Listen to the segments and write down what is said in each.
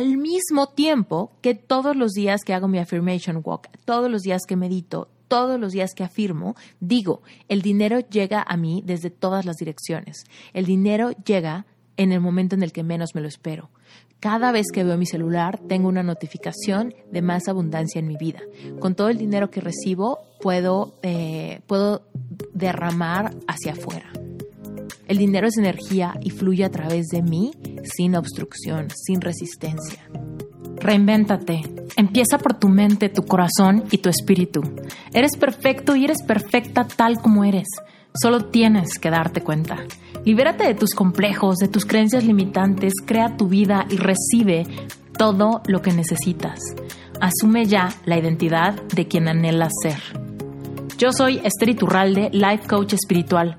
al mismo tiempo que todos los días que hago mi affirmation walk, todos los días que medito, todos los días que afirmo, digo, el dinero llega a mí desde todas las direcciones. El dinero llega en el momento en el que menos me lo espero. Cada vez que veo mi celular tengo una notificación de más abundancia en mi vida. Con todo el dinero que recibo puedo, eh, puedo derramar hacia afuera. El dinero es energía y fluye a través de mí sin obstrucción, sin resistencia. Reinvéntate. Empieza por tu mente, tu corazón y tu espíritu. Eres perfecto y eres perfecta tal como eres. Solo tienes que darte cuenta. Libérate de tus complejos, de tus creencias limitantes, crea tu vida y recibe todo lo que necesitas. Asume ya la identidad de quien anhelas ser. Yo soy Esther Iturralde, Life Coach Espiritual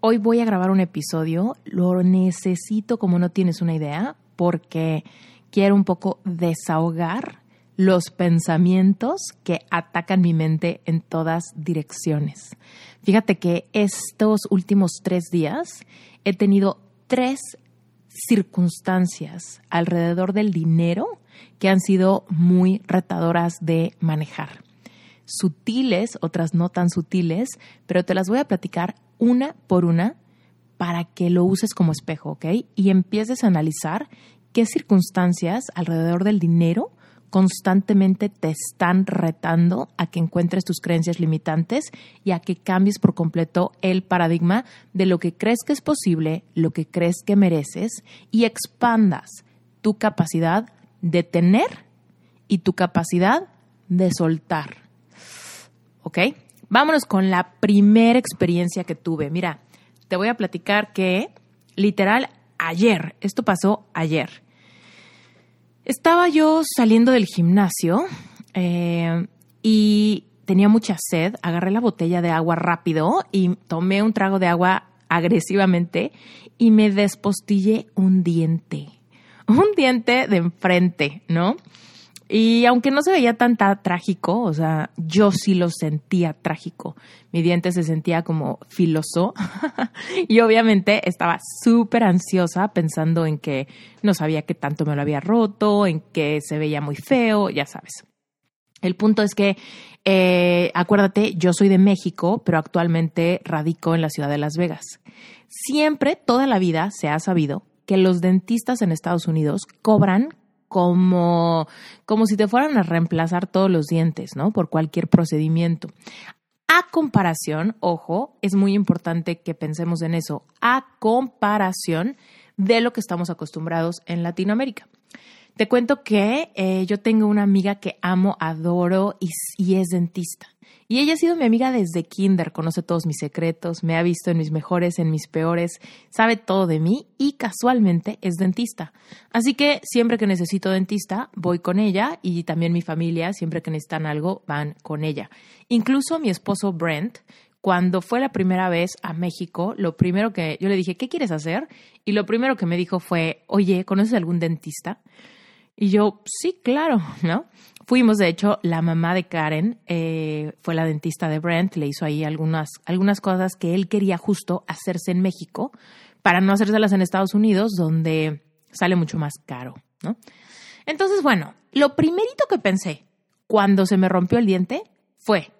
Hoy voy a grabar un episodio, lo necesito como no tienes una idea, porque quiero un poco desahogar los pensamientos que atacan mi mente en todas direcciones. Fíjate que estos últimos tres días he tenido tres circunstancias alrededor del dinero que han sido muy retadoras de manejar. Sutiles, otras no tan sutiles, pero te las voy a platicar una por una para que lo uses como espejo, ¿ok? Y empieces a analizar qué circunstancias alrededor del dinero constantemente te están retando a que encuentres tus creencias limitantes y a que cambies por completo el paradigma de lo que crees que es posible, lo que crees que mereces y expandas tu capacidad de tener y tu capacidad de soltar. ¿Ok? Vámonos con la primera experiencia que tuve. Mira, te voy a platicar que literal ayer, esto pasó ayer. Estaba yo saliendo del gimnasio eh, y tenía mucha sed. Agarré la botella de agua rápido y tomé un trago de agua agresivamente y me despostillé un diente. Un diente de enfrente, ¿no? Y aunque no se veía tan, trágico, o sea, yo sí lo sentía trágico. Mi diente se sentía como filoso y obviamente estaba súper ansiosa pensando en que no sabía qué tanto me lo había roto, en que se veía muy feo, ya sabes. El punto es que, eh, acuérdate, yo soy de México, pero actualmente radico en la ciudad de Las Vegas. Siempre, toda la vida, se ha sabido que los dentistas en Estados Unidos cobran como, como si te fueran a reemplazar todos los dientes, ¿no? Por cualquier procedimiento. A comparación, ojo, es muy importante que pensemos en eso, a comparación de lo que estamos acostumbrados en Latinoamérica. Te cuento que eh, yo tengo una amiga que amo, adoro y es dentista. Y ella ha sido mi amiga desde kinder, conoce todos mis secretos, me ha visto en mis mejores, en mis peores, sabe todo de mí y casualmente es dentista. Así que siempre que necesito dentista, voy con ella y también mi familia, siempre que necesitan algo, van con ella. Incluso mi esposo Brent, cuando fue la primera vez a México, lo primero que yo le dije, ¿qué quieres hacer? Y lo primero que me dijo fue, oye, ¿conoces algún dentista? Y yo, sí, claro, ¿no? Fuimos, de hecho, la mamá de Karen eh, fue la dentista de Brent, le hizo ahí algunas, algunas cosas que él quería justo hacerse en México para no hacérselas en Estados Unidos, donde sale mucho más caro, ¿no? Entonces, bueno, lo primerito que pensé cuando se me rompió el diente fue,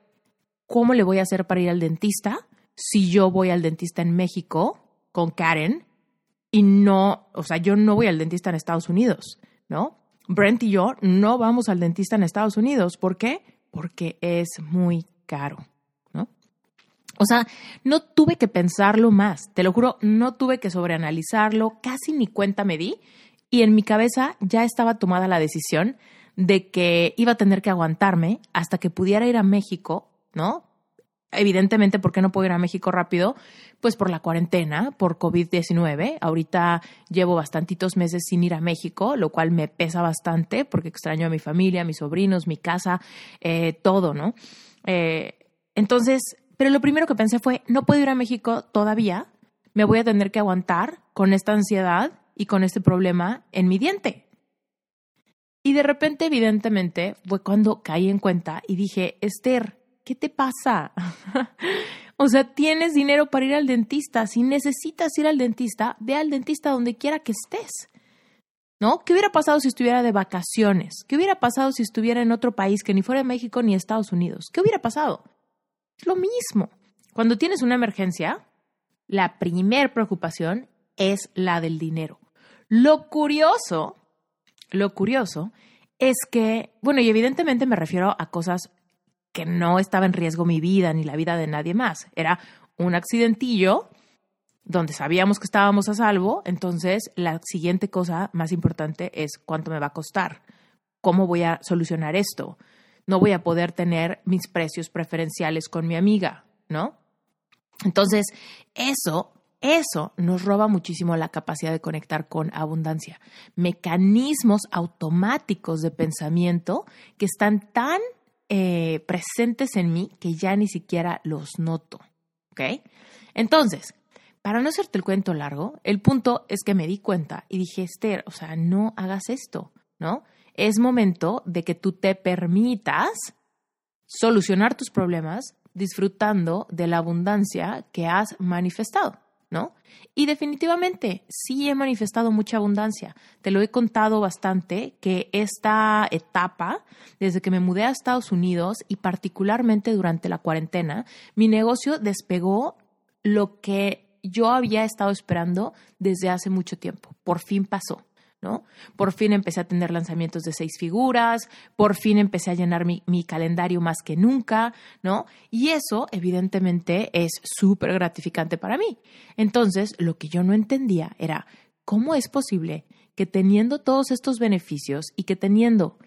¿cómo le voy a hacer para ir al dentista si yo voy al dentista en México con Karen y no, o sea, yo no voy al dentista en Estados Unidos, ¿no? Brent y yo no vamos al dentista en Estados Unidos. ¿Por qué? Porque es muy caro, ¿no? O sea, no tuve que pensarlo más, te lo juro, no tuve que sobreanalizarlo, casi ni cuenta me di y en mi cabeza ya estaba tomada la decisión de que iba a tener que aguantarme hasta que pudiera ir a México, ¿no? Evidentemente, ¿por qué no puedo ir a México rápido? Pues por la cuarentena, por COVID-19. Ahorita llevo bastantitos meses sin ir a México, lo cual me pesa bastante porque extraño a mi familia, a mis sobrinos, mi casa, eh, todo, ¿no? Eh, entonces, pero lo primero que pensé fue, no puedo ir a México todavía, me voy a tener que aguantar con esta ansiedad y con este problema en mi diente. Y de repente, evidentemente, fue cuando caí en cuenta y dije, Esther, ¿qué te pasa? o sea, tienes dinero para ir al dentista. Si necesitas ir al dentista, ve al dentista donde quiera que estés. ¿No? ¿Qué hubiera pasado si estuviera de vacaciones? ¿Qué hubiera pasado si estuviera en otro país que ni fuera México ni Estados Unidos? ¿Qué hubiera pasado? Es lo mismo. Cuando tienes una emergencia, la primer preocupación es la del dinero. Lo curioso, lo curioso es que, bueno, y evidentemente me refiero a cosas que no estaba en riesgo mi vida ni la vida de nadie más. Era un accidentillo donde sabíamos que estábamos a salvo, entonces la siguiente cosa más importante es cuánto me va a costar, cómo voy a solucionar esto. No voy a poder tener mis precios preferenciales con mi amiga, ¿no? Entonces, eso eso nos roba muchísimo la capacidad de conectar con abundancia. Mecanismos automáticos de pensamiento que están tan eh, presentes en mí que ya ni siquiera los noto. ¿Ok? Entonces, para no hacerte el cuento largo, el punto es que me di cuenta y dije, Esther, o sea, no hagas esto, ¿no? Es momento de que tú te permitas solucionar tus problemas disfrutando de la abundancia que has manifestado. ¿No? Y definitivamente sí he manifestado mucha abundancia. Te lo he contado bastante que esta etapa, desde que me mudé a Estados Unidos y particularmente durante la cuarentena, mi negocio despegó lo que yo había estado esperando desde hace mucho tiempo. Por fin pasó. ¿No? Por fin empecé a tener lanzamientos de seis figuras, por fin empecé a llenar mi, calendario más que nunca, ¿no? Y eso, evidentemente, es súper gratificante para mí. Entonces, lo que yo no entendía era, ¿cómo es posible que teniendo todos estos beneficios y que teniendo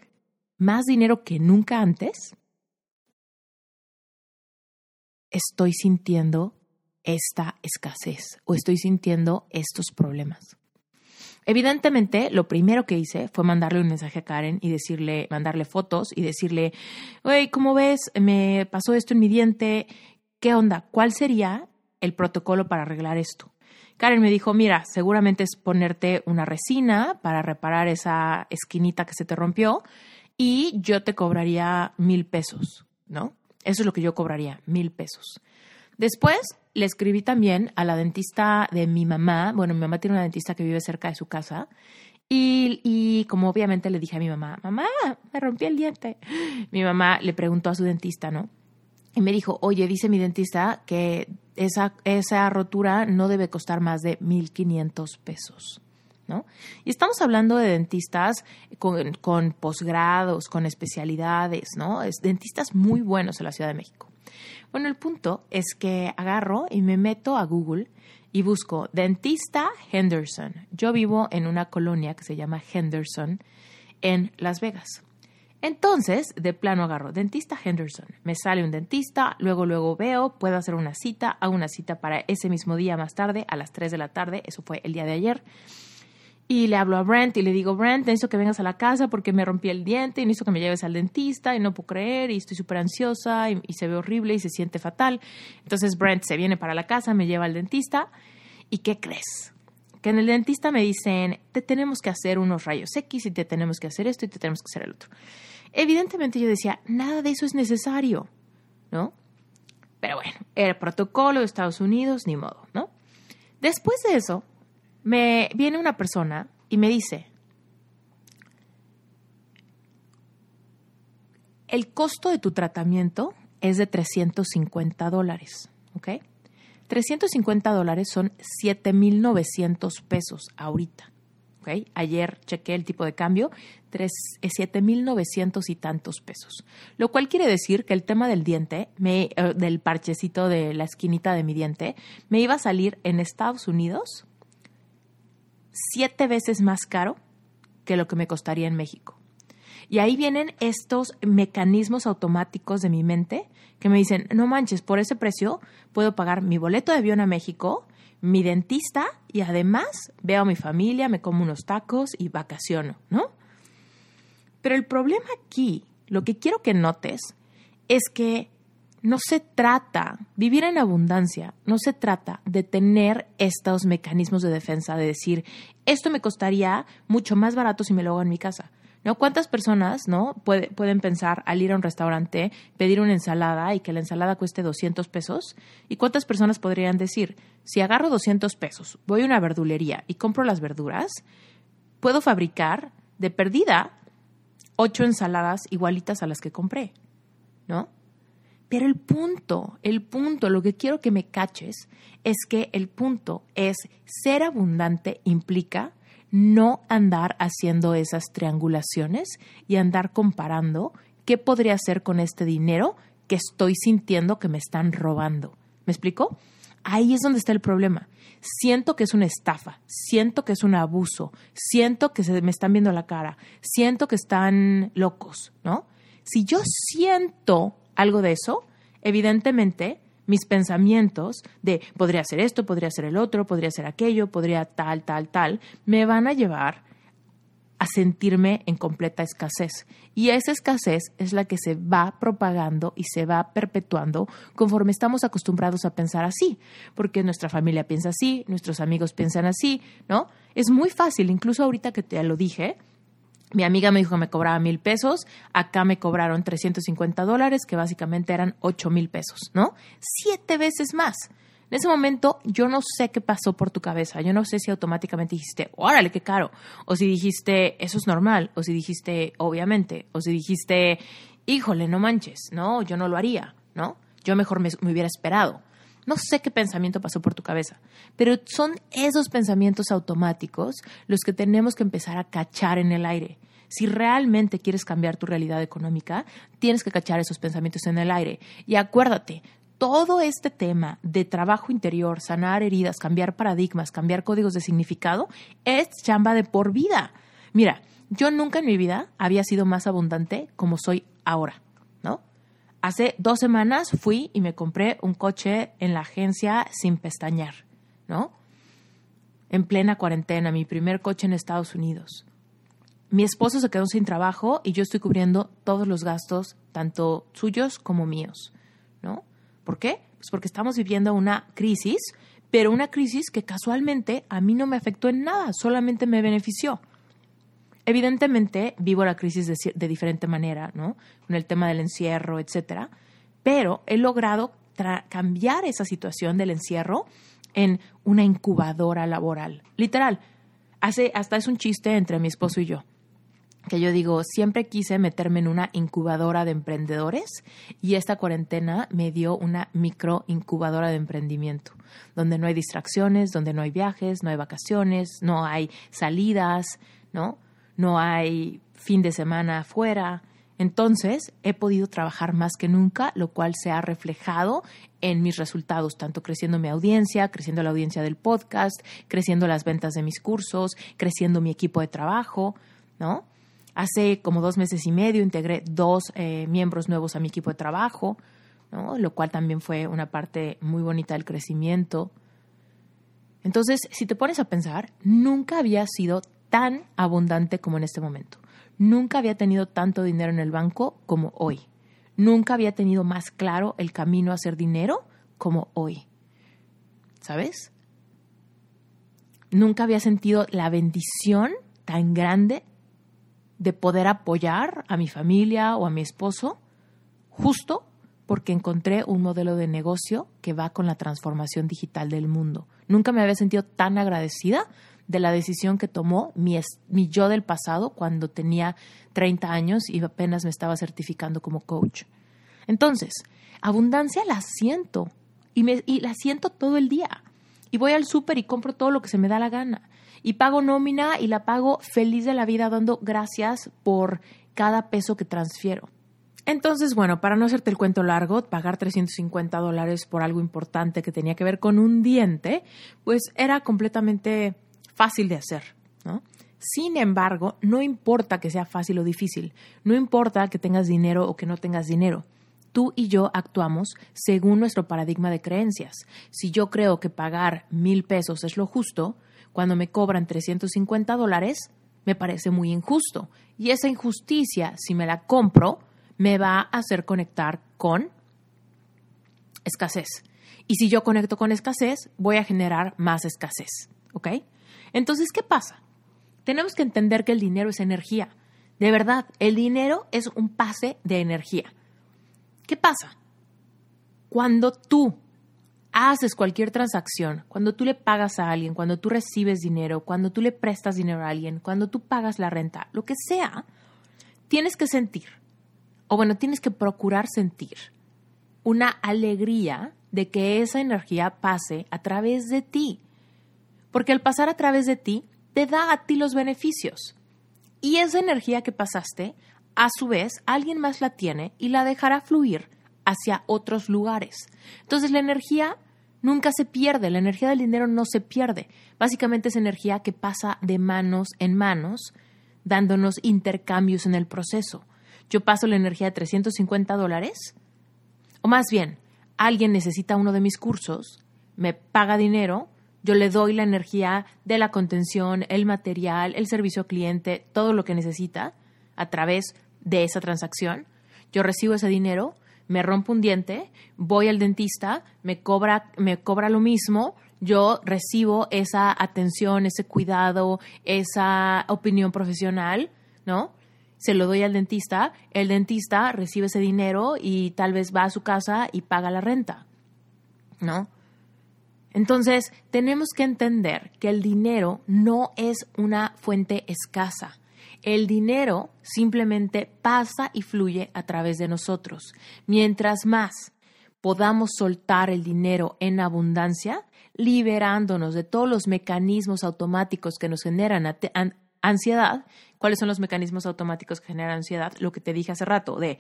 más dinero que nunca antes, estoy sintiendo esta escasez o estoy sintiendo estos problemas? Evidentemente, lo primero que hice fue mandarle un mensaje a Karen y decirle, mandarle fotos y decirle, oye, ¿cómo ves? Me pasó esto en mi diente. ¿Qué onda? ¿Cuál sería el protocolo para arreglar esto? Karen me dijo, mira, seguramente es ponerte una resina para reparar esa esquinita que se te rompió y yo te cobraría mil pesos, ¿no? Eso es lo que yo cobraría, mil pesos. Después le escribí también a la dentista de mi mamá. Bueno, mi mamá tiene una dentista que vive cerca de su casa. Y, como obviamente le dije a mi mamá, mamá, me rompí el diente. Mi mamá le preguntó a su dentista, ¿no? Y me dijo, oye, dice mi dentista que esa, esa rotura no debe costar más de 1.500 pesos. ¿no? Y estamos hablando de dentistas con, con posgrados, con especialidades, ¿no? Es, dentistas muy buenos en la Ciudad de México. Bueno, el punto es que agarro y me meto a Google y busco dentista Henderson. Yo vivo en una colonia que se llama Henderson en Las Vegas. Entonces, de plano agarro dentista Henderson. Me sale un dentista, luego luego veo, puedo hacer una cita, hago una cita para ese mismo día más tarde, a las 3 de la tarde, eso fue el día de ayer. Y le hablo a Brent y le digo, Brent, necesito que vengas a la casa porque me rompí el diente y necesito que me lleves al dentista y no puedo creer y estoy súper ansiosa y, se ve horrible y se siente fatal. Entonces Brent se viene para la casa, me lleva al dentista y ¿qué crees? Que en el dentista me dicen, te tenemos que hacer unos rayos X y te tenemos que hacer esto y te tenemos que hacer el otro. Evidentemente yo decía, nada de eso es necesario, ¿no? Pero bueno, el protocolo de Estados Unidos, ni modo, ¿no? Después de eso, me viene una persona y me dice, el costo de tu tratamiento es de 350 dólares, ¿ok? 350 dólares son 7.900 pesos ahorita, ¿ok? Ayer chequé el tipo de cambio, 7.900 y tantos pesos, lo cual quiere decir que el tema del diente, eh, del parchecito de la esquinita de mi diente, me iba a salir en Estados Unidos siete veces más caro que lo que me costaría en México. Y ahí vienen estos mecanismos automáticos de mi mente que me dicen, no manches, por ese precio puedo pagar mi boleto de avión a México, mi dentista y además veo a mi familia, me como unos tacos y vacaciono, ¿no? Pero el problema aquí, lo que quiero que notes, es que no se trata, vivir en abundancia, no se trata de tener estos mecanismos de defensa, de decir, esto me costaría mucho más barato si me lo hago en mi casa. ¿No? ¿Cuántas personas ¿no? pueden pensar al ir a un restaurante, pedir una ensalada y que la ensalada cueste 200 pesos? ¿Y cuántas personas podrían decir, si agarro 200 pesos, voy a una verdulería y compro las verduras, puedo fabricar de perdida ocho ensaladas igualitas a las que compré? ¿No? Pero el punto, el punto, lo que quiero que me caches es que el punto es ser abundante implica no andar haciendo esas triangulaciones y andar comparando qué podría hacer con este dinero que estoy sintiendo que me están robando. ¿Me explico? Ahí es donde está el problema. Siento que es una estafa, siento que es un abuso, siento que se me están viendo la cara, siento que están locos, ¿no? Si yo siento algo de eso, evidentemente mis pensamientos de podría ser esto, podría ser el otro, podría ser aquello, podría tal, tal, tal, me van a llevar a sentirme en completa escasez. Y esa escasez es la que se va propagando y se va perpetuando conforme estamos acostumbrados a pensar así, porque nuestra familia piensa así, nuestros amigos piensan así, ¿no? Es muy fácil, incluso ahorita que te lo dije, mi amiga me dijo que me cobraba mil pesos, acá me cobraron 350 dólares, que básicamente eran ocho mil pesos, ¿no? Siete veces más. En ese momento yo no sé qué pasó por tu cabeza, yo no sé si automáticamente dijiste, órale, qué caro, o si dijiste, eso es normal, o si dijiste, obviamente, o si dijiste, híjole, no manches, no, yo no lo haría, ¿no? Yo mejor me, me hubiera esperado. No sé qué pensamiento pasó por tu cabeza, pero son esos pensamientos automáticos los que tenemos que empezar a cachar en el aire. Si realmente quieres cambiar tu realidad económica, tienes que cachar esos pensamientos en el aire. Y acuérdate, todo este tema de trabajo interior, sanar heridas, cambiar paradigmas, cambiar códigos de significado, es chamba de por vida. Mira, yo nunca en mi vida había sido más abundante como soy ahora. Hace dos semanas fui y me compré un coche en la agencia sin pestañear, ¿no? En plena cuarentena, mi primer coche en Estados Unidos mi esposo se quedó sin trabajo y yo estoy cubriendo todos los gastos, tanto suyos como míos, ¿no? ¿Por qué? Pues porque estamos viviendo una crisis, pero una crisis que casualmente a mí no me afectó en nada, solamente me benefició. Evidentemente vivo la crisis de, diferente manera, ¿no? Con el tema del encierro, etcétera, pero he logrado cambiar esa situación del encierro en una incubadora laboral. Literal, hace hasta es un chiste entre mi esposo y yo que yo digo, siempre quise meterme en una incubadora de emprendedores y esta cuarentena me dio una micro incubadora de emprendimiento, donde no hay distracciones, donde no hay viajes, no hay vacaciones, no hay salidas, ¿no? No hay fin de semana afuera. Entonces, he podido trabajar más que nunca, lo cual se ha reflejado en mis resultados, tanto creciendo mi audiencia, creciendo la audiencia del podcast, creciendo las ventas de mis cursos, creciendo mi equipo de trabajo, ¿no? Hace como dos meses y medio integré dos eh, miembros nuevos a mi equipo de trabajo, lo cual también fue una parte muy bonita del crecimiento. Entonces, si te pones a pensar, nunca había sido tan abundante como en este momento. Nunca había tenido tanto dinero en el banco como hoy. Nunca había tenido más claro el camino a hacer dinero como hoy. ¿Sabes? Nunca había sentido la bendición tan grande de poder apoyar a mi familia o a mi esposo, justo porque encontré un modelo de negocio que va con la transformación digital del mundo. Nunca me había sentido tan agradecida de la decisión que tomó mi, mi yo del pasado cuando tenía 30 años y apenas me estaba certificando como coach. Entonces, abundancia la siento y, me, y la siento todo el día. Y voy al súper y compro todo lo que se me da la gana y pago nómina y la pago feliz de la vida dando gracias por cada peso que transfiero. Entonces, bueno, para no hacerte el cuento largo, pagar 350 dólares por algo importante que tenía que ver con un diente, pues era completamente fácil de hacer, ¿no? Sin embargo, no importa que sea fácil o difícil, no importa que tengas dinero o que no tengas dinero. Tú y yo actuamos según nuestro paradigma de creencias. Si yo creo que pagar mil pesos es lo justo, cuando me cobran 350 dólares, me parece muy injusto. Y esa injusticia, si me la compro, me va a hacer conectar con escasez. Y si yo conecto con escasez, voy a generar más escasez. ¿Ok? Entonces, ¿qué pasa? Tenemos que entender que el dinero es energía. De verdad, el dinero es un pase de energía. ¿Qué pasa? Cuando tú haces cualquier transacción, cuando tú le pagas a alguien, cuando tú recibes dinero, cuando tú le prestas dinero a alguien, cuando tú pagas la renta, lo que sea, tienes que sentir, o bueno, tienes que procurar sentir una alegría de que esa energía pase a través de ti. Porque al pasar a través de ti, te da a ti los beneficios. Y esa energía que pasaste, a su vez, alguien más la tiene y la dejará fluir hacia otros lugares. Entonces la energía nunca se pierde, la energía del dinero no se pierde. Básicamente es energía que pasa de manos en manos, dándonos intercambios en el proceso. Yo paso la energía de 350 dólares, o más bien, alguien necesita uno de mis cursos, me paga dinero, yo le doy la energía de la contención, el material, el servicio al cliente, todo lo que necesita a través de esa transacción. Yo recibo ese dinero, me rompo un diente, voy al dentista, me cobra, me cobra lo mismo, yo recibo esa atención, ese cuidado, esa opinión profesional, ¿no? Se lo doy al dentista, el dentista recibe ese dinero y tal vez va a su casa y paga la renta, ¿no? Entonces, tenemos que entender que el dinero no es una fuente escasa. El dinero simplemente pasa y fluye a través de nosotros. Mientras más podamos soltar el dinero en abundancia, liberándonos de todos los mecanismos automáticos que nos generan ansiedad, ¿cuáles son los mecanismos automáticos que generan ansiedad? Lo que te dije hace rato, de,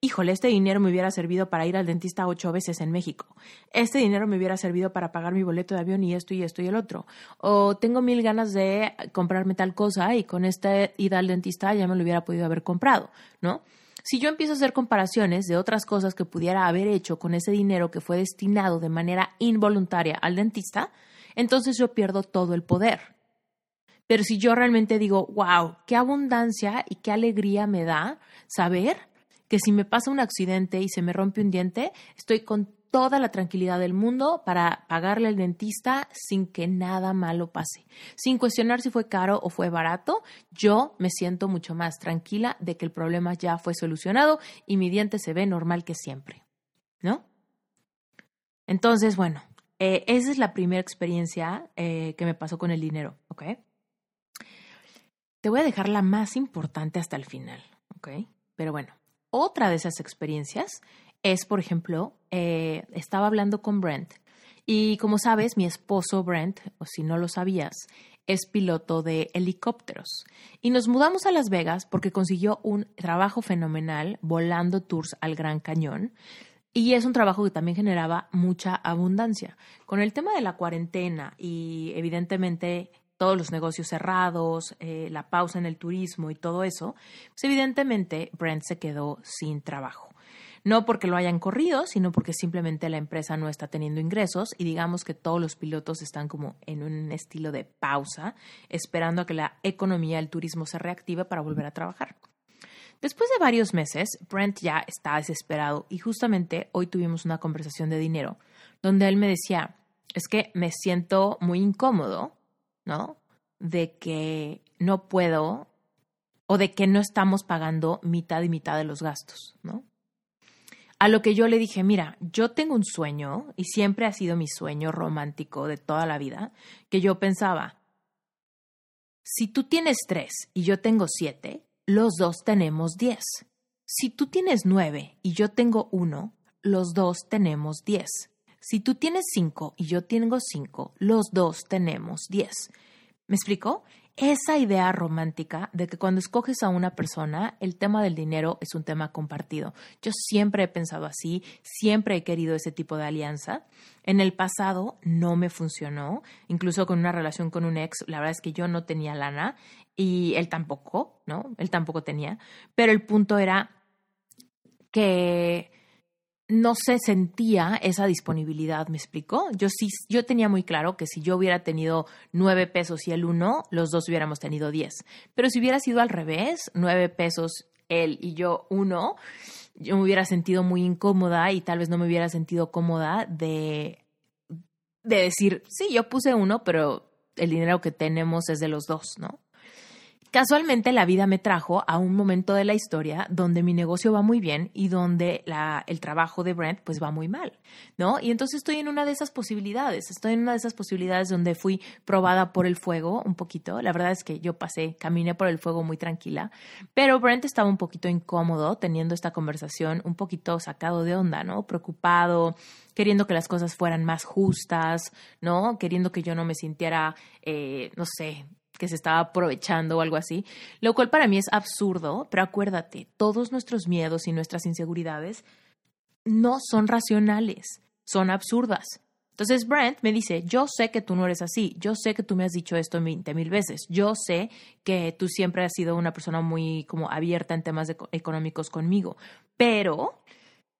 híjole, este dinero me hubiera servido para ir al dentista ocho veces en México. Este dinero me hubiera servido para pagar mi boleto de avión y esto y esto y el otro. O tengo mil ganas de comprarme tal cosa y con esta ida al dentista ya me lo hubiera podido haber comprado, ¿no? Si yo empiezo a hacer comparaciones de otras cosas que pudiera haber hecho con ese dinero que fue destinado de manera involuntaria al dentista, entonces yo pierdo todo el poder. Pero si yo realmente digo, wow, qué abundancia y qué alegría me da saber que si me pasa un accidente y se me rompe un diente, estoy con toda la tranquilidad del mundo para pagarle al dentista sin que nada malo pase. Sin cuestionar si fue caro o fue barato, yo me siento mucho más tranquila de que el problema ya fue solucionado y mi diente se ve normal que siempre. ¿No? Entonces, bueno, eh, esa es la primera experiencia eh, que me pasó con el dinero, ¿ok? Te voy a dejar la más importante hasta el final, ¿ok? Pero bueno, otra de esas experiencias es, por ejemplo, eh, estaba hablando con Brent y como sabes, mi esposo Brent, o si no lo sabías, es piloto de helicópteros. Y nos mudamos a Las Vegas porque consiguió un trabajo fenomenal volando tours al Gran Cañón. Y es un trabajo que también generaba mucha abundancia. Con el tema de la cuarentena y evidentemente todos los negocios cerrados, eh, la pausa en el turismo y todo eso, pues evidentemente Brent se quedó sin trabajo. No porque lo hayan corrido, sino porque simplemente la empresa no está teniendo ingresos y digamos que todos los pilotos están como en un estilo de pausa, esperando a que la economía del turismo se reactive para volver a trabajar. Después de varios meses, Brent ya está desesperado y justamente hoy tuvimos una conversación de dinero donde él me decía, es que me siento muy incómodo ¿no? De que no puedo o de que no estamos pagando mitad y mitad de los gastos, ¿no? A lo que yo le dije, mira, yo tengo un sueño y siempre ha sido mi sueño romántico de toda la vida, que yo pensaba, si tú tienes tres y yo tengo siete, los dos tenemos diez. Si tú tienes nueve y yo tengo uno, los dos tenemos diez. Si tú tienes cinco y yo tengo cinco, los dos tenemos diez. ¿Me explico? esa idea romántica de que cuando escoges a una persona, el tema del dinero es un tema compartido. Yo siempre he pensado así, siempre he querido ese tipo de alianza. En el pasado no me funcionó, incluso con una relación con un ex, la verdad es que yo no tenía lana y él tampoco, ¿no? Él tampoco tenía, pero el punto era que no se sentía esa disponibilidad, ¿me explicó? Yo sí, yo tenía muy claro que si yo hubiera tenido nueve pesos y él uno, los dos hubiéramos tenido diez. Pero si hubiera sido al revés, nueve pesos él y yo uno, yo me hubiera sentido muy incómoda y tal vez no me hubiera sentido cómoda de, de decir, sí, yo puse uno, pero el dinero que tenemos es de los dos, ¿no? Casualmente la vida me trajo a un momento de la historia donde mi negocio va muy bien y donde la, el trabajo de Brent pues va muy mal, ¿no? Y entonces estoy en una de esas posibilidades, estoy en una de esas posibilidades donde fui probada por el fuego un poquito. La verdad es que yo pasé, caminé por el fuego muy tranquila, pero Brent estaba un poquito incómodo teniendo esta conversación, un poquito sacado de onda, ¿no? Preocupado, queriendo que las cosas fueran más justas, ¿no? Queriendo que yo no me sintiera, eh, no sé, que se estaba aprovechando o algo así, lo cual para mí es absurdo, pero acuérdate, todos nuestros miedos y nuestras inseguridades no son racionales, son absurdas. Entonces Brent me dice, yo sé que tú no eres así, yo sé que tú me has dicho esto 20 mil veces, yo sé que tú siempre has sido una persona muy como abierta en temas económicos conmigo, pero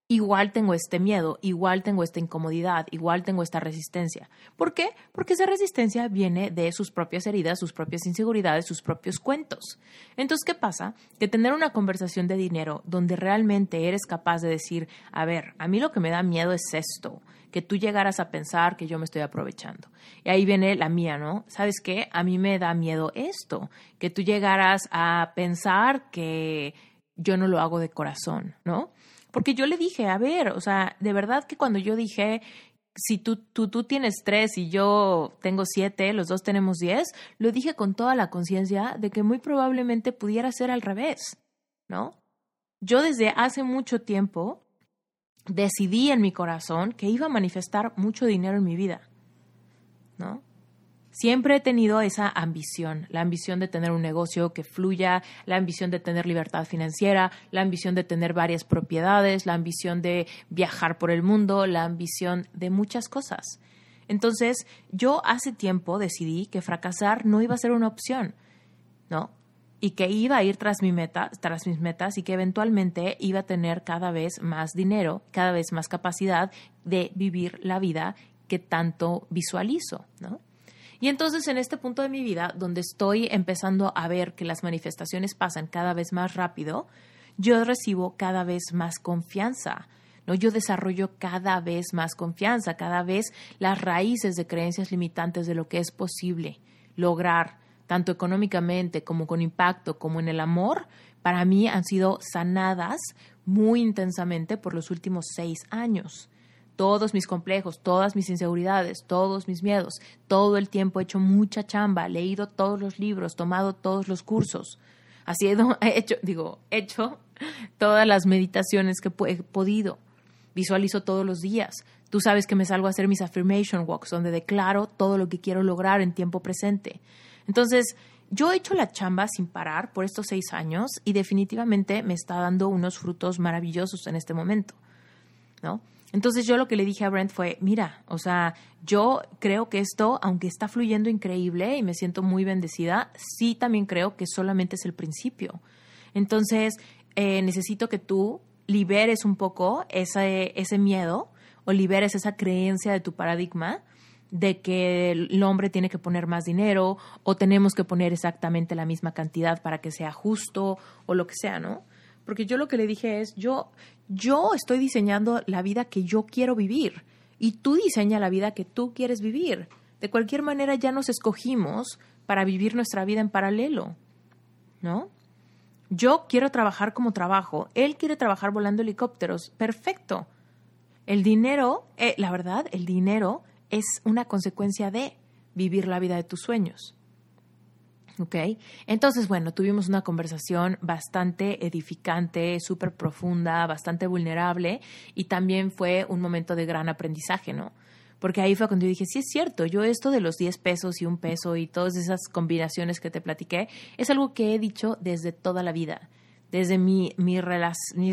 igual tengo este miedo, igual tengo esta incomodidad, igual tengo esta resistencia. ¿Por qué? Porque esa resistencia viene de sus propias heridas, sus propias inseguridades, sus propios cuentos. Entonces, ¿qué pasa? Que tener una conversación de dinero donde realmente eres capaz de decir, a ver, a mí lo que me da miedo es esto, que tú llegaras a pensar que yo me estoy aprovechando. Y ahí viene la mía, ¿no? ¿Sabes qué? A mí me da miedo esto, que tú llegaras a pensar que yo no lo hago de corazón, ¿no? Porque yo le dije, a ver, o sea, de verdad que cuando yo dije, si tú, tú, tú tienes tres y yo tengo siete, los dos tenemos diez, lo dije con toda la conciencia de que muy probablemente pudiera ser al revés, ¿no? Yo desde hace mucho tiempo decidí en mi corazón que iba a manifestar mucho dinero en mi vida, ¿no? Siempre he tenido esa ambición, la ambición de tener un negocio que fluya, la ambición de tener libertad financiera, la ambición de tener varias propiedades, la ambición de viajar por el mundo, la ambición de muchas cosas. Entonces, yo hace tiempo decidí que fracasar no iba a ser una opción, ¿no? Y que iba a ir tras, mi meta, tras mis metas y que eventualmente iba a tener cada vez más dinero, cada vez más capacidad de vivir la vida que tanto visualizo, ¿no? Y entonces en este punto de mi vida, donde estoy empezando a ver que las manifestaciones pasan cada vez más rápido, yo recibo cada vez más confianza. ¿no? Yo desarrollo cada vez más confianza, cada vez las raíces de creencias limitantes de lo que es posible lograr, tanto económicamente como con impacto, como en el amor, para mí han sido sanadas muy intensamente por los últimos seis años todos mis complejos, todas mis inseguridades, todos mis miedos. Todo el tiempo he hecho mucha chamba, leído todos los libros, tomado todos los cursos. Así he hecho, digo, he hecho todas las meditaciones que he podido. Visualizo todos los días. Tú sabes que me salgo a hacer mis affirmation walks, donde declaro todo lo que quiero lograr en tiempo presente. Entonces, yo he hecho la chamba sin parar por estos seis años y definitivamente me está dando unos frutos maravillosos en este momento, ¿no? Entonces yo lo que le dije a Brent fue, mira, o sea, yo creo que esto, aunque está fluyendo increíble y me siento muy bendecida, sí también creo que solamente es el principio. Entonces, eh, necesito que tú liberes un poco ese, ese miedo o liberes esa creencia de tu paradigma de que el hombre tiene que poner más dinero o tenemos que poner exactamente la misma cantidad para que sea justo o lo que sea, ¿no? Porque yo lo que le dije es, yo, yo estoy diseñando la vida que yo quiero vivir y tú diseña la vida que tú quieres vivir. De cualquier manera ya nos escogimos para vivir nuestra vida en paralelo, ¿no? Yo quiero trabajar como trabajo, él quiere trabajar volando helicópteros, perfecto. El dinero, eh, la verdad, el dinero es una consecuencia de vivir la vida de tus sueños. ¿Ok? Entonces, bueno, tuvimos una conversación bastante edificante, súper profunda, bastante vulnerable y también fue un momento de gran aprendizaje, ¿no? porque ahí fue cuando yo dije, sí es cierto, yo esto de los 10 pesos y un peso y todas esas combinaciones que te platiqué, es algo que he dicho desde toda la vida. Desde mi, mis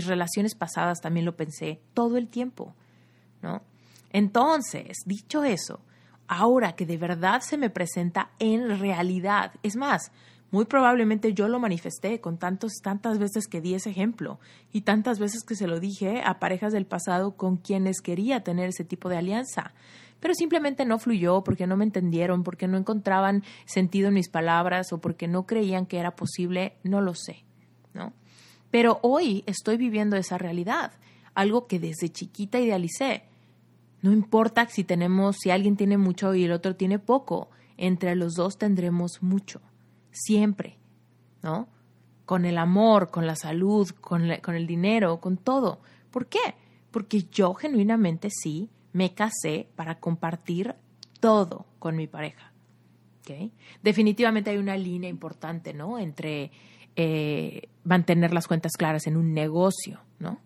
relaciones pasadas también lo pensé todo el tiempo, ¿no? Entonces, dicho eso, ahora que de verdad se me presenta en realidad, es más, muy probablemente yo lo manifesté con tantos, tantas veces que di ese ejemplo y tantas veces que se lo dije a parejas del pasado con quienes quería tener ese tipo de alianza. Pero simplemente no fluyó porque no me entendieron, porque no encontraban sentido en mis palabras o porque no creían que era posible, no lo sé, ¿no? Pero hoy estoy viviendo esa realidad, algo que desde chiquita idealicé. No importa si tenemos, si alguien tiene mucho y el otro tiene poco, entre los dos tendremos mucho siempre, ¿no? Con el amor, con la salud, con, con el dinero, con todo. ¿Por qué? Porque yo genuinamente sí me casé para compartir todo con mi pareja. ¿okay? Definitivamente hay una línea importante, ¿no? Entre eh, mantener las cuentas claras en un negocio, ¿no?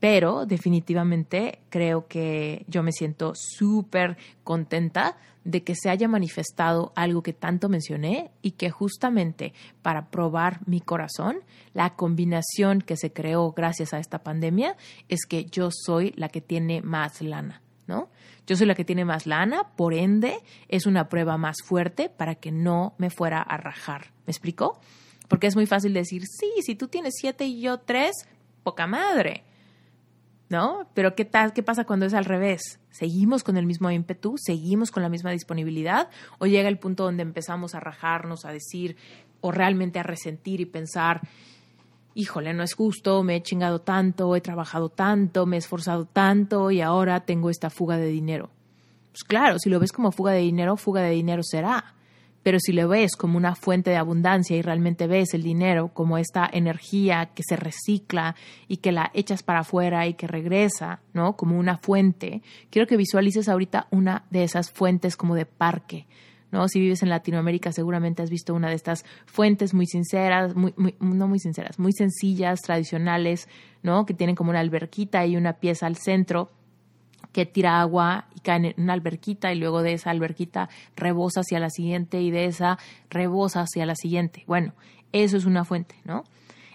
Pero definitivamente creo que yo me siento súper contenta de que se haya manifestado algo que tanto mencioné y que justamente para probar mi corazón, la combinación que se creó gracias a esta pandemia es que yo soy la que tiene más lana, ¿no? Yo soy la que tiene más lana, por ende es una prueba más fuerte para que no me fuera a rajar. ¿Me explico? Porque es muy fácil decir, sí, si tú tienes siete y yo tres, poca madre. ¿No? Pero ¿qué tal? ¿Qué pasa cuando es al revés? ¿Seguimos con el mismo ímpetu? ¿Seguimos con la misma disponibilidad? ¿O llega el punto donde empezamos a rajarnos, a decir, o realmente a resentir y pensar, híjole, no es justo, me he chingado tanto, he trabajado tanto, me he esforzado tanto y ahora tengo esta fuga de dinero? Pues claro, si lo ves como fuga de dinero, fuga de dinero será. Pero si lo ves como una fuente de abundancia y realmente ves el dinero como esta energía que se recicla y que la echas para afuera y que regresa, ¿no? Como una fuente, quiero que visualices ahorita una de esas fuentes como de parque, ¿no? Si vives en Latinoamérica, seguramente has visto una de estas fuentes muy sinceras, muy, no muy sinceras, muy sencillas, tradicionales, ¿no? Que tienen como una alberquita y una pieza al centro que tira agua y cae en una alberquita y luego de esa alberquita rebosa hacia la siguiente y de esa rebosa hacia la siguiente. Bueno, eso es una fuente, ¿no?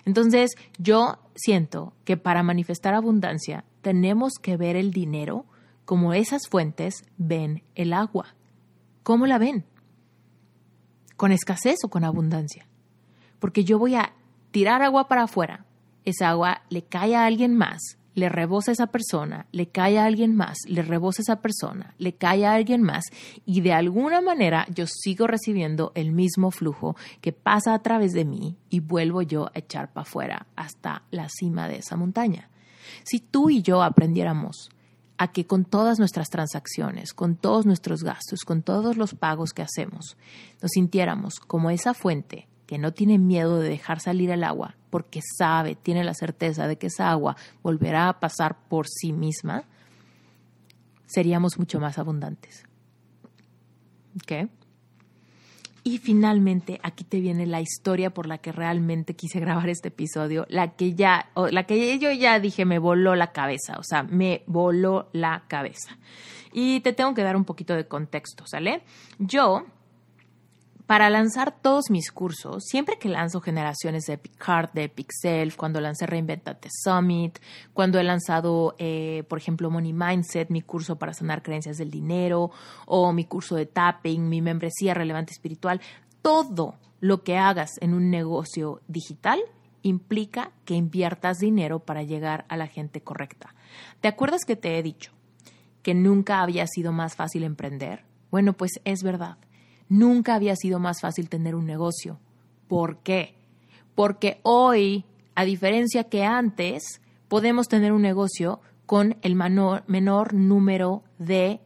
Entonces, yo siento que para manifestar abundancia tenemos que ver el dinero como esas fuentes ven el agua. ¿Cómo la ven? ¿Con escasez o con abundancia? Porque yo voy a tirar agua para afuera, esa agua le cae a alguien más le rebosa esa persona, le cae a alguien más, le rebosa esa persona, le cae a alguien más y de alguna manera yo sigo recibiendo el mismo flujo que pasa a través de mí y vuelvo yo a echar para afuera hasta la cima de esa montaña. Si tú y yo aprendiéramos a que con todas nuestras transacciones, con todos nuestros gastos, con todos los pagos que hacemos, nos sintiéramos como esa fuente que no tiene miedo de dejar salir el agua porque sabe, tiene la certeza de que esa agua volverá a pasar por sí misma, seríamos mucho más abundantes. ¿Ok? Y finalmente, aquí te viene la historia por la que realmente quise grabar este episodio, la que ya, la que yo ya dije me voló la cabeza, o sea, me voló la cabeza. Y te tengo que dar un poquito de contexto, ¿sale? Yo para lanzar todos mis cursos, siempre que lanzo generaciones de Epic de Epic Self, cuando lancé Reinventate Summit, cuando he lanzado, eh, por ejemplo, Money Mindset, mi curso para sanar creencias del dinero, o mi curso de tapping, mi membresía relevante espiritual, todo lo que hagas en un negocio digital implica que inviertas dinero para llegar a la gente correcta. ¿Te acuerdas que te he dicho que nunca había sido más fácil emprender? Bueno, pues es verdad Nunca había sido más fácil tener un negocio. ¿Por qué? Porque hoy, a diferencia que antes, podemos tener un negocio con el menor, número de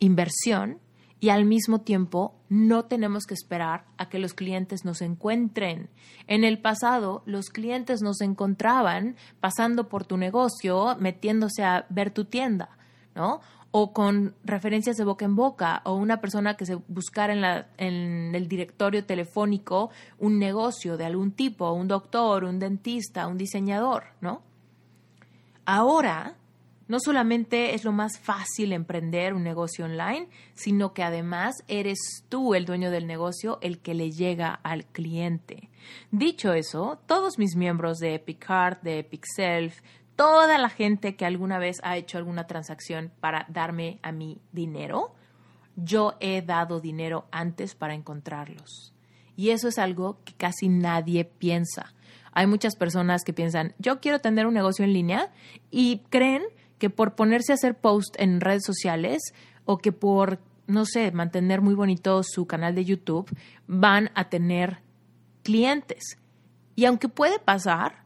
inversión y al mismo tiempo no tenemos que esperar a que los clientes nos encuentren. En el pasado, los clientes nos encontraban pasando por tu negocio, metiéndose a ver tu tienda, ¿no? O con referencias de boca en boca, o una persona que se buscara en, el directorio telefónico un negocio de algún tipo, un doctor, un dentista, un diseñador, ¿no? Ahora no solamente es lo más fácil emprender un negocio online, sino que además eres tú el dueño del negocio, el que le llega al cliente. Dicho eso, todos mis miembros de Epic de Epic Self, toda la gente que alguna vez ha hecho alguna transacción para darme a mí dinero, yo he dado dinero antes para encontrarlos. Y eso es algo que casi nadie piensa. Hay muchas personas que piensan, yo quiero tener un negocio en línea y creen que por ponerse a hacer post en redes sociales o que por, no sé, mantener muy bonito su canal de YouTube, van a tener clientes. Y aunque puede pasar,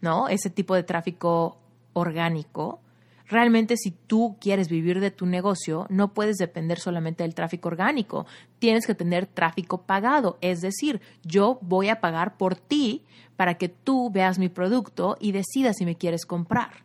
¿no? Ese tipo de tráfico orgánico, realmente si tú quieres vivir de tu negocio, no puedes depender solamente del tráfico orgánico, tienes que tener tráfico pagado, es decir, yo voy a pagar por ti para que tú veas mi producto y decidas si me quieres comprar.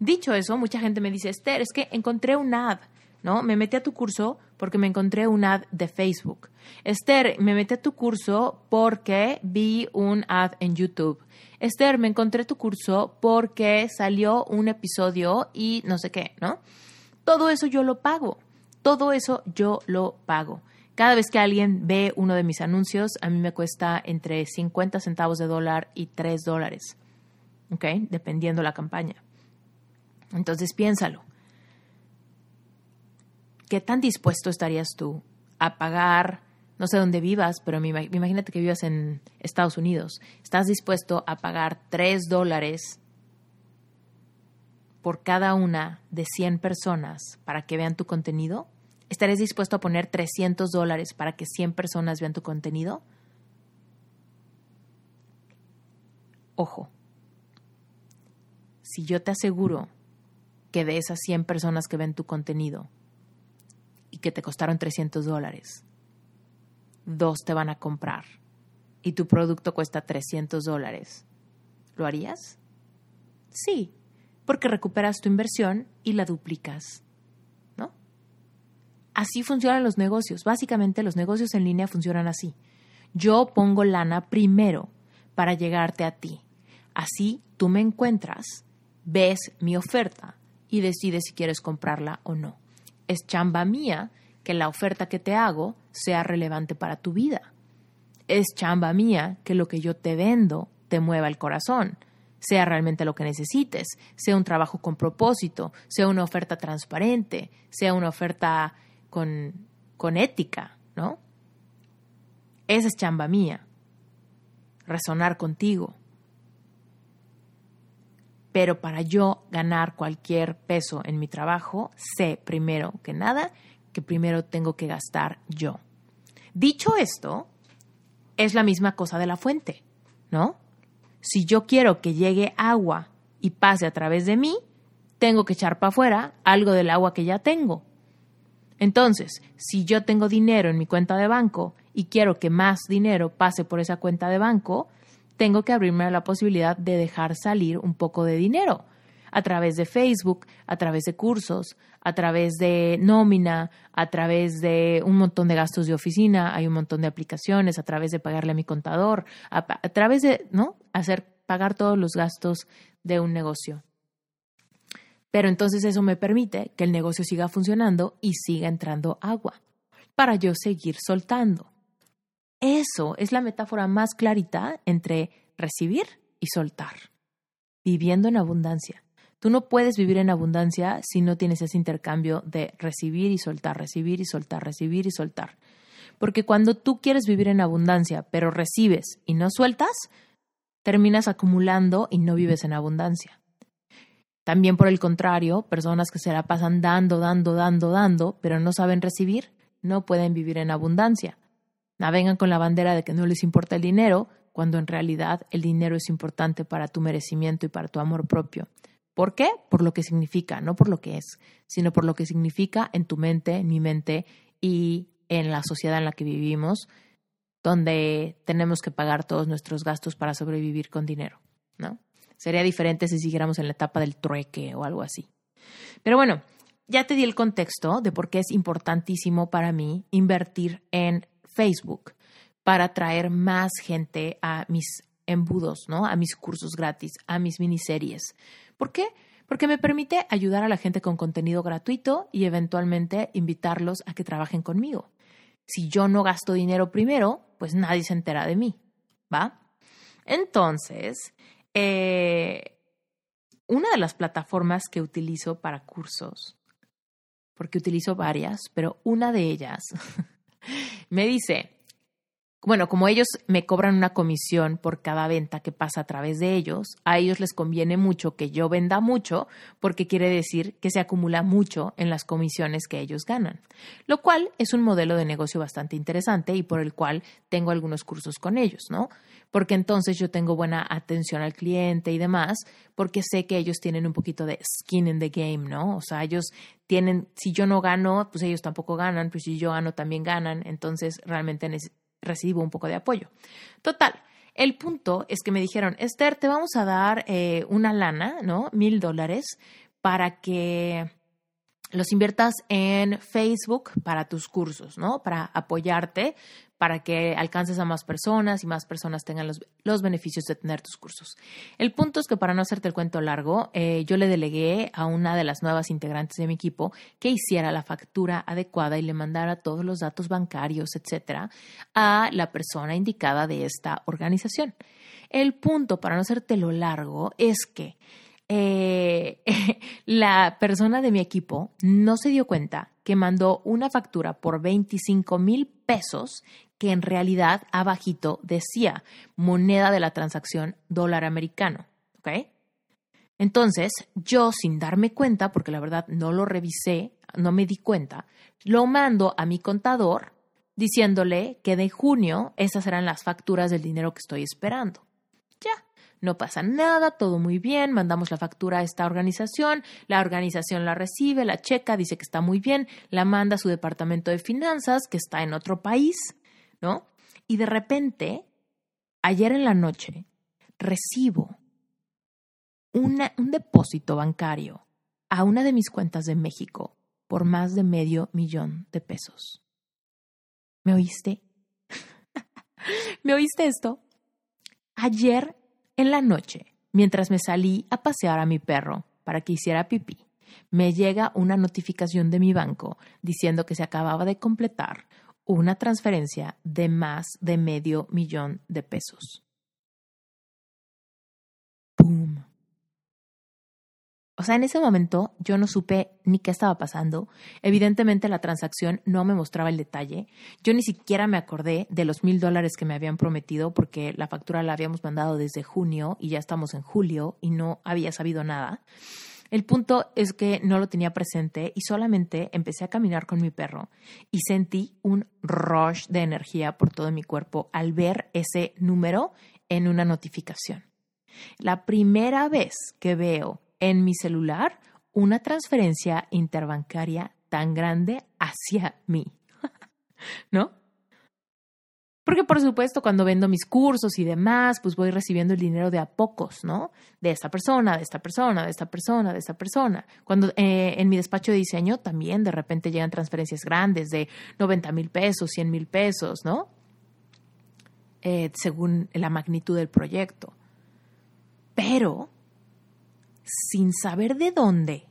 Dicho eso, mucha gente me dice, Esther, es que encontré un ad, ¿no? Me metí a tu curso porque me encontré un ad de Facebook. Esther, me metí a tu curso porque vi un ad en YouTube. Esther, me encontré tu curso porque salió un episodio y no sé qué, ¿no? Todo eso yo lo pago. Todo eso yo lo pago. Cada vez que alguien ve uno de mis anuncios, a mí me cuesta entre 50 centavos de dólar y 3 dólares. ¿Ok? Dependiendo la campaña. Entonces piénsalo. ¿Qué tan dispuesto estarías tú a pagar no sé dónde vivas, pero imagínate que vivas en Estados Unidos. ¿Estás dispuesto a pagar 3 dólares por cada una de 100 personas para que vean tu contenido? ¿Estarías dispuesto a poner 300 dólares para que 100 personas vean tu contenido? Ojo, si yo te aseguro que de esas 100 personas que ven tu contenido y que te costaron 300 dólares, dos te van a comprar y tu producto cuesta 300 dólares, ¿lo harías? Sí, porque recuperas tu inversión y la duplicas, ¿no? Así funcionan los negocios. Básicamente los negocios en línea funcionan así. Yo pongo lana primero para llegarte a ti. Así tú me encuentras, ves mi oferta y decides si quieres comprarla o no. Es chamba mía que la oferta que te hago sea relevante para tu vida. Es chamba mía que lo que yo te vendo te mueva el corazón, sea realmente lo que necesites, sea un trabajo con propósito, sea una oferta transparente, sea una oferta con, con ética, ¿no? Esa es chamba mía, resonar contigo. Pero para yo ganar cualquier peso en mi trabajo, sé primero que nada que primero tengo que gastar yo. Dicho esto, es la misma cosa de la fuente, ¿no? Si yo quiero que llegue agua y pase a través de mí, tengo que echar para afuera algo del agua que ya tengo. Entonces, si yo tengo dinero en mi cuenta de banco y quiero que más dinero pase por esa cuenta de banco, tengo que abrirme a la posibilidad de dejar salir un poco de dinero a través de Facebook, a través de cursos, a través de nómina, a través de un montón de gastos de oficina, hay un montón de aplicaciones, a través de pagarle a mi contador, a, través de, ¿no? Hacer pagar todos los gastos de un negocio. Pero entonces eso me permite que el negocio siga funcionando y siga entrando agua para yo seguir soltando. Eso es la metáfora más clarita entre recibir y soltar, viviendo en abundancia. Tú no puedes vivir en abundancia si no tienes ese intercambio de recibir y soltar, recibir y soltar, recibir y soltar. Porque cuando tú quieres vivir en abundancia, pero recibes y no sueltas, terminas acumulando y no vives en abundancia. También por el contrario, personas que se la pasan dando, dando, dando, dando, pero no saben recibir, no pueden vivir en abundancia. Navegan con la bandera de que no les importa el dinero, cuando en realidad el dinero es importante para tu merecimiento y para tu amor propio. ¿Por qué? Por lo que significa, no por lo que es, sino por lo que significa en tu mente, en mi mente y en la sociedad en la que vivimos, donde tenemos que pagar todos nuestros gastos para sobrevivir con dinero, ¿no? Sería diferente si siguiéramos en la etapa del trueque o algo así. Pero bueno, ya te di el contexto de por qué es importantísimo para mí invertir en Facebook para atraer más gente a mis embudos, ¿no? A mis cursos gratis, a mis miniseries, ¿Por qué? porque me permite ayudar a la gente con contenido gratuito y eventualmente invitarlos a que trabajen conmigo. Si yo no gasto dinero primero, pues nadie se entera de mí, ¿va? Entonces, eh, una de las plataformas que utilizo para cursos, porque utilizo varias, pero una de ellas me dice, bueno, como ellos me cobran una comisión por cada venta que pasa a través de ellos, a ellos les conviene mucho que yo venda mucho porque quiere decir que se acumula mucho en las comisiones que ellos ganan, lo cual es un modelo de negocio bastante interesante y por el cual tengo algunos cursos con ellos, ¿no? Porque entonces yo tengo buena atención al cliente y demás, porque sé que ellos tienen un poquito de skin in the game, ¿no? O sea, ellos tienen, si yo no gano, pues ellos tampoco ganan, pues si yo gano también ganan, entonces realmente recibo un poco de apoyo. Total, el punto es que me dijeron, Esther, te vamos a dar eh, una lana, ¿no? Mil dólares para que los inviertas en Facebook para tus cursos, ¿no? Para apoyarte, para que alcances a más personas y más personas tengan los, beneficios de tener tus cursos. El punto es que para no hacerte el cuento largo, eh, yo le delegué a una de las nuevas integrantes de mi equipo que hiciera la factura adecuada y le mandara todos los datos bancarios, etcétera, a la persona indicada de esta organización. El punto, para no hacértelo largo, es que eh, la persona de mi equipo no se dio cuenta que mandó una factura por 25 mil pesos que en realidad abajito decía moneda de la transacción dólar americano. ¿Ok? Entonces, yo sin darme cuenta, porque la verdad no lo revisé, no me di cuenta, lo mando a mi contador diciéndole que de junio esas eran las facturas del dinero que estoy esperando no pasa nada, todo muy bien, mandamos la factura a esta organización, la organización la recibe, la checa, dice que está muy bien, la manda a su departamento de finanzas, que está en otro país, ¿no? Y de repente, ayer en la noche, recibo un depósito bancario a una de mis cuentas de México por más de medio millón de pesos. ¿Me oíste? ¿Me oíste esto? Ayer en la noche, mientras me salí a pasear a mi perro para que hiciera pipí, me llega una notificación de mi banco diciendo que se acababa de completar una transferencia de más de medio millón de pesos. ¡Pum! O sea, en ese momento yo no supe ni qué estaba pasando. Evidentemente la transacción no me mostraba el detalle. Yo ni siquiera me acordé de los mil dólares que me habían prometido porque la factura la habíamos mandado desde junio y ya estamos en julio y no había sabido nada. El punto es que no lo tenía presente y solamente empecé a caminar con mi perro y sentí un rush de energía por todo mi cuerpo al ver ese número en una notificación. La primera vez que veo en mi celular una transferencia interbancaria tan grande hacia mí. ¿No? Porque por supuesto cuando vendo mis cursos y demás, pues voy recibiendo el dinero de a pocos, ¿no? De esta persona, de esta persona, de esta persona, de esta persona. Cuando eh, en mi despacho de diseño también de repente llegan transferencias grandes de 90 mil pesos, 100 mil pesos, ¿no? Eh, según la magnitud del proyecto. Pero sin saber de dónde,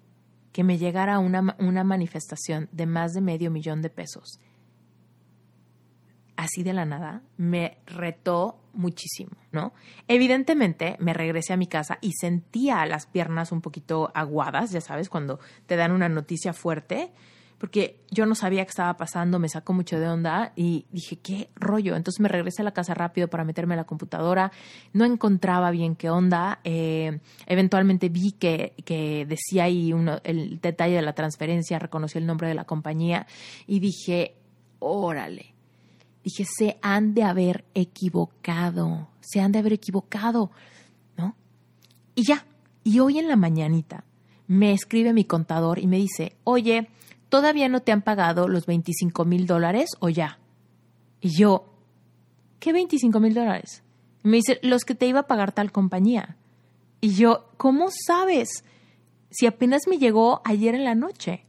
que me llegara una, una manifestación de más de medio millón de pesos. Así de la nada, me retó muchísimo, ¿no? Evidentemente me regresé a mi casa y sentía las piernas un poquito aguadas, ya sabes, cuando te dan una noticia fuerte porque yo no sabía qué estaba pasando, me sacó mucho de onda y dije, ¿qué rollo? Entonces me regresé a la casa rápido para meterme a la computadora, no encontraba bien qué onda, eh, eventualmente vi que, que decía ahí uno, el detalle de la transferencia, reconocí el nombre de la compañía y dije, órale, dije, se han de haber equivocado, se han de haber equivocado, ¿no? Y ya, y hoy en la mañanita me escribe mi contador y me dice, oye, ¿todavía no te han pagado los 25 mil dólares o ya? Y yo, ¿qué 25 mil dólares? me dice, los que te iba a pagar tal compañía. Y yo, ¿cómo sabes? Si apenas me llegó ayer en la noche.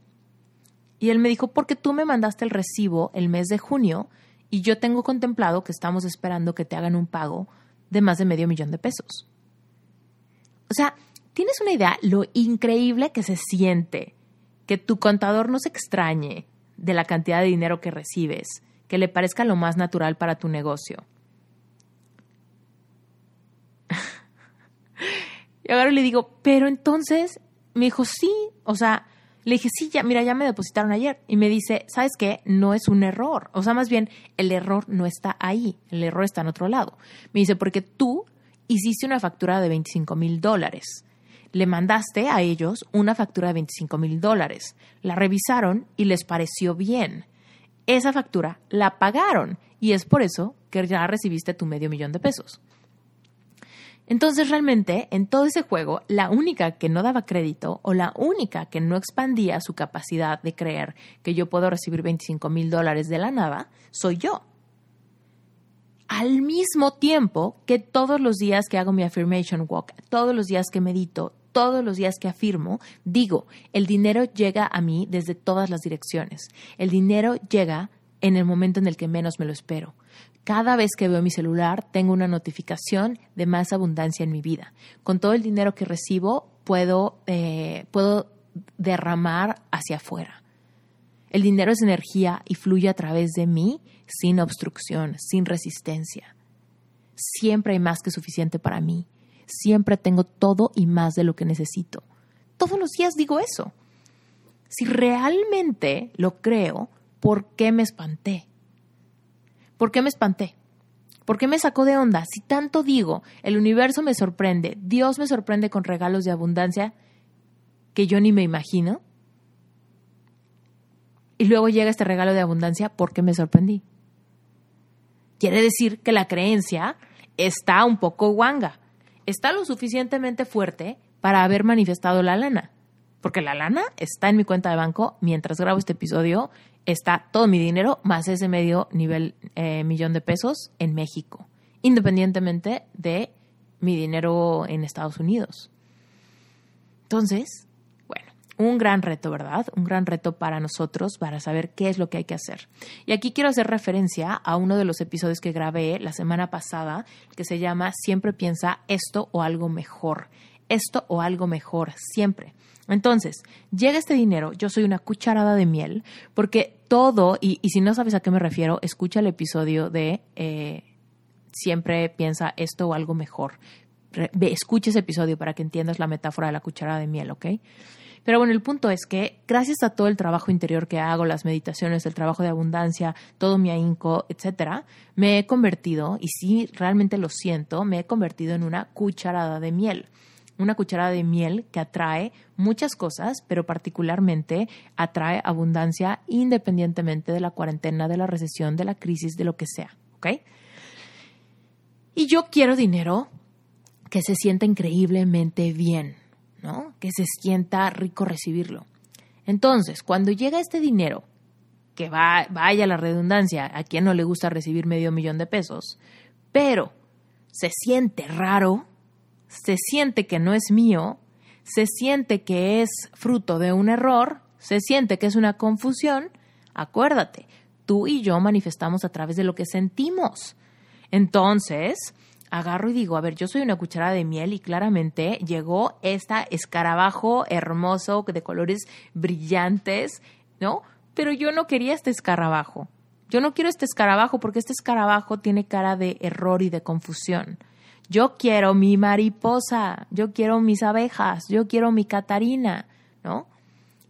Y él me dijo, porque tú me mandaste el recibo el mes de junio y yo tengo contemplado que estamos esperando que te hagan un pago de más de medio millón de pesos. O sea, ¿Tienes una idea lo increíble que se siente que tu contador no se extrañe de la cantidad de dinero que recibes, que le parezca lo más natural para tu negocio? y ahora le digo, pero entonces, me dijo, sí, o sea, le dije, sí, ya, mira, ya me depositaron ayer. Y me dice, ¿sabes qué? No es un error. O sea, más bien, el error no está ahí, el error está en otro lado. Me dice, porque tú hiciste una factura de 25 mil dólares le mandaste a ellos una factura de 25 mil dólares. La revisaron y les pareció bien. Esa factura la pagaron y es por eso que ya recibiste tu medio millón de pesos. Entonces realmente en todo ese juego la única que no daba crédito o la única que no expandía su capacidad de creer que yo puedo recibir 25 mil dólares de la nada soy yo. Al mismo tiempo que todos los días que hago mi affirmation walk, todos los días que medito, todos los días que afirmo, digo, el dinero llega a mí desde todas las direcciones. El dinero llega en el momento en el que menos me lo espero. Cada vez que veo mi celular tengo una notificación de más abundancia en mi vida. Con todo el dinero que recibo puedo, eh, puedo derramar hacia afuera. El dinero es energía y fluye a través de mí sin obstrucción, sin resistencia. Siempre hay más que suficiente para mí siempre tengo todo y más de lo que necesito. Todos los días digo eso. Si realmente lo creo, ¿por qué me espanté? ¿Por qué me espanté? ¿Por qué me sacó de onda? Si tanto digo, el universo me sorprende, Dios me sorprende con regalos de abundancia que yo ni me imagino. Y luego llega este regalo de abundancia, ¿por qué me sorprendí? Quiere decir que la creencia está un poco guanga está lo suficientemente fuerte para haber manifestado la lana. Porque la lana está en mi cuenta de banco. Mientras grabo este episodio, está todo mi dinero más ese medio nivel eh, millón de pesos en México, independientemente de mi dinero en Estados Unidos. Entonces, un gran reto, ¿verdad? Un gran reto para nosotros para saber qué es lo que hay que hacer. Y aquí quiero hacer referencia a uno de los episodios que grabé la semana pasada que se llama Siempre piensa esto o algo mejor. Esto o algo mejor, siempre. Entonces, llega este dinero, yo soy una cucharada de miel, porque todo, y, si no sabes a qué me refiero, escucha el episodio de eh, Siempre piensa esto o algo mejor. escucha ese episodio para que entiendas la metáfora de la cucharada de miel, ¿ok? Pero bueno, el punto es que gracias a todo el trabajo interior que hago, las meditaciones, el trabajo de abundancia, todo mi ahínco, etcétera, me he convertido, y sí, realmente lo siento, me he convertido en una cucharada de miel. Una cucharada de miel que atrae muchas cosas, pero particularmente atrae abundancia independientemente de la cuarentena, de la recesión, de la crisis, de lo que sea. ¿Ok? Y yo quiero dinero que se sienta increíblemente bien que se sienta rico recibirlo. Entonces, cuando llega este dinero, que va, vaya la redundancia, a quien no le gusta recibir medio millón de pesos, pero se siente raro, se siente que no es mío, se siente que es fruto de un error, se siente que es una confusión, acuérdate, tú y yo manifestamos a través de lo que sentimos. Entonces, agarro y digo, a ver, yo soy una cucharada de miel y claramente llegó esta escarabajo hermoso de colores brillantes, ¿no? Pero yo no quería este escarabajo. Yo no quiero este escarabajo porque este escarabajo tiene cara de error y de confusión. Yo quiero mi mariposa, yo quiero mis abejas, yo quiero mi Catarina, ¿no?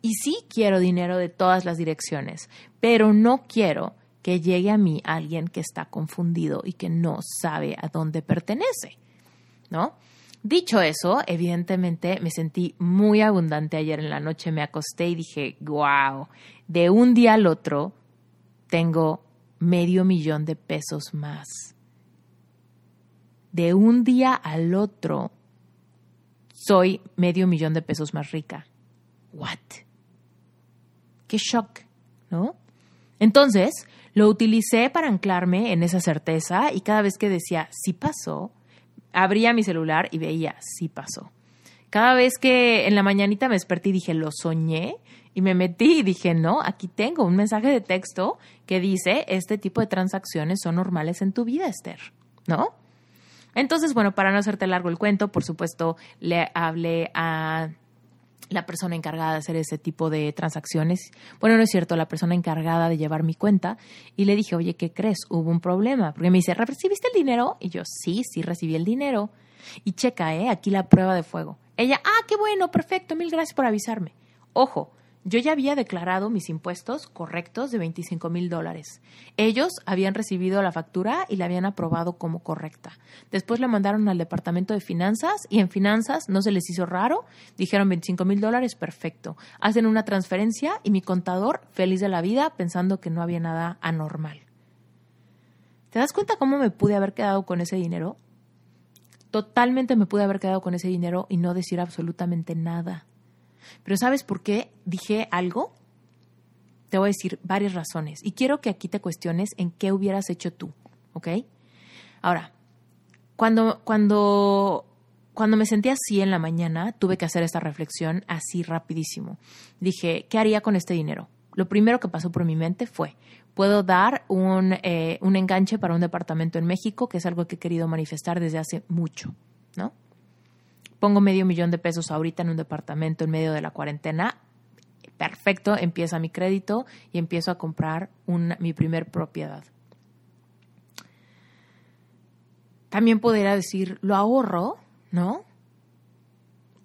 Y sí quiero dinero de todas las direcciones, pero no quiero que llegue a mí alguien que está confundido y que no sabe a dónde pertenece, ¿no? Dicho eso, evidentemente me sentí muy abundante ayer en la noche, me acosté y dije, wow, de un día al otro tengo medio millón de pesos más. De un día al otro soy medio millón de pesos más rica. What? Qué shock, ¿no? Entonces, lo utilicé para anclarme en esa certeza y cada vez que decía, sí pasó, abría mi celular y veía, sí pasó. Cada vez que en la mañanita me desperté y dije, lo soñé, y me metí y dije, no, aquí tengo un mensaje de texto que dice, este tipo de transacciones son normales en tu vida, Esther, ¿no? Entonces, bueno, para no hacerte largo el cuento, por supuesto, le hablé a la persona encargada de hacer ese tipo de transacciones. Bueno, no es cierto, la persona encargada de llevar mi cuenta. Y le dije, oye, ¿qué crees? Hubo un problema. Porque me dice, ¿recibiste el dinero? Y yo, sí, sí, recibí el dinero. Y checa, ¿eh? Aquí la prueba de fuego. Ella, ah, qué bueno, perfecto, mil gracias por avisarme. Ojo, yo ya había declarado mis impuestos correctos de 25 mil dólares. Ellos habían recibido la factura y la habían aprobado como correcta. Después le mandaron al departamento de finanzas y en finanzas no se les hizo raro. Dijeron 25 mil dólares, perfecto. Hacen una transferencia y mi contador feliz de la vida pensando que no había nada anormal. ¿Te das cuenta cómo me pude haber quedado con ese dinero? Totalmente me pude haber quedado con ese dinero y no decir absolutamente nada. Pero ¿sabes por qué dije algo? Te voy a decir varias razones. Y quiero que aquí te cuestiones en qué hubieras hecho tú, ¿ok? Ahora, cuando, cuando, cuando me sentí así en la mañana, tuve que hacer esta reflexión así rapidísimo. Dije, ¿qué haría con este dinero? Lo primero que pasó por mi mente fue, puedo dar un, eh, un enganche para un departamento en México, que es algo que he querido manifestar desde hace mucho, ¿no? Pongo medio millón de pesos ahorita en un departamento en medio de la cuarentena, perfecto, empieza mi crédito y empiezo a comprar mi primer propiedad. También podría decir, lo ahorro, ¿no?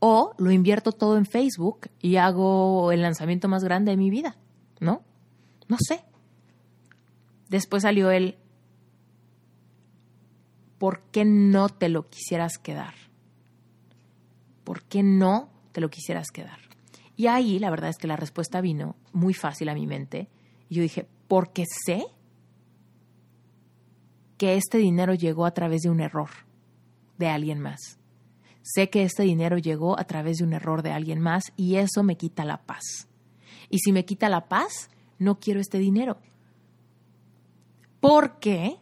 O lo invierto todo en Facebook y hago el lanzamiento más grande de mi vida, ¿no? No sé. Después salió el, ¿por qué no te lo quisieras quedar? ¿Por qué no te lo quisieras quedar? Y ahí la verdad es que la respuesta vino muy fácil a mi mente. Y yo dije, porque sé que este dinero llegó a través de un error de alguien más. Sé que este dinero llegó a través de un error de alguien más y eso me quita la paz. Y si me quita la paz, no quiero este dinero. Porque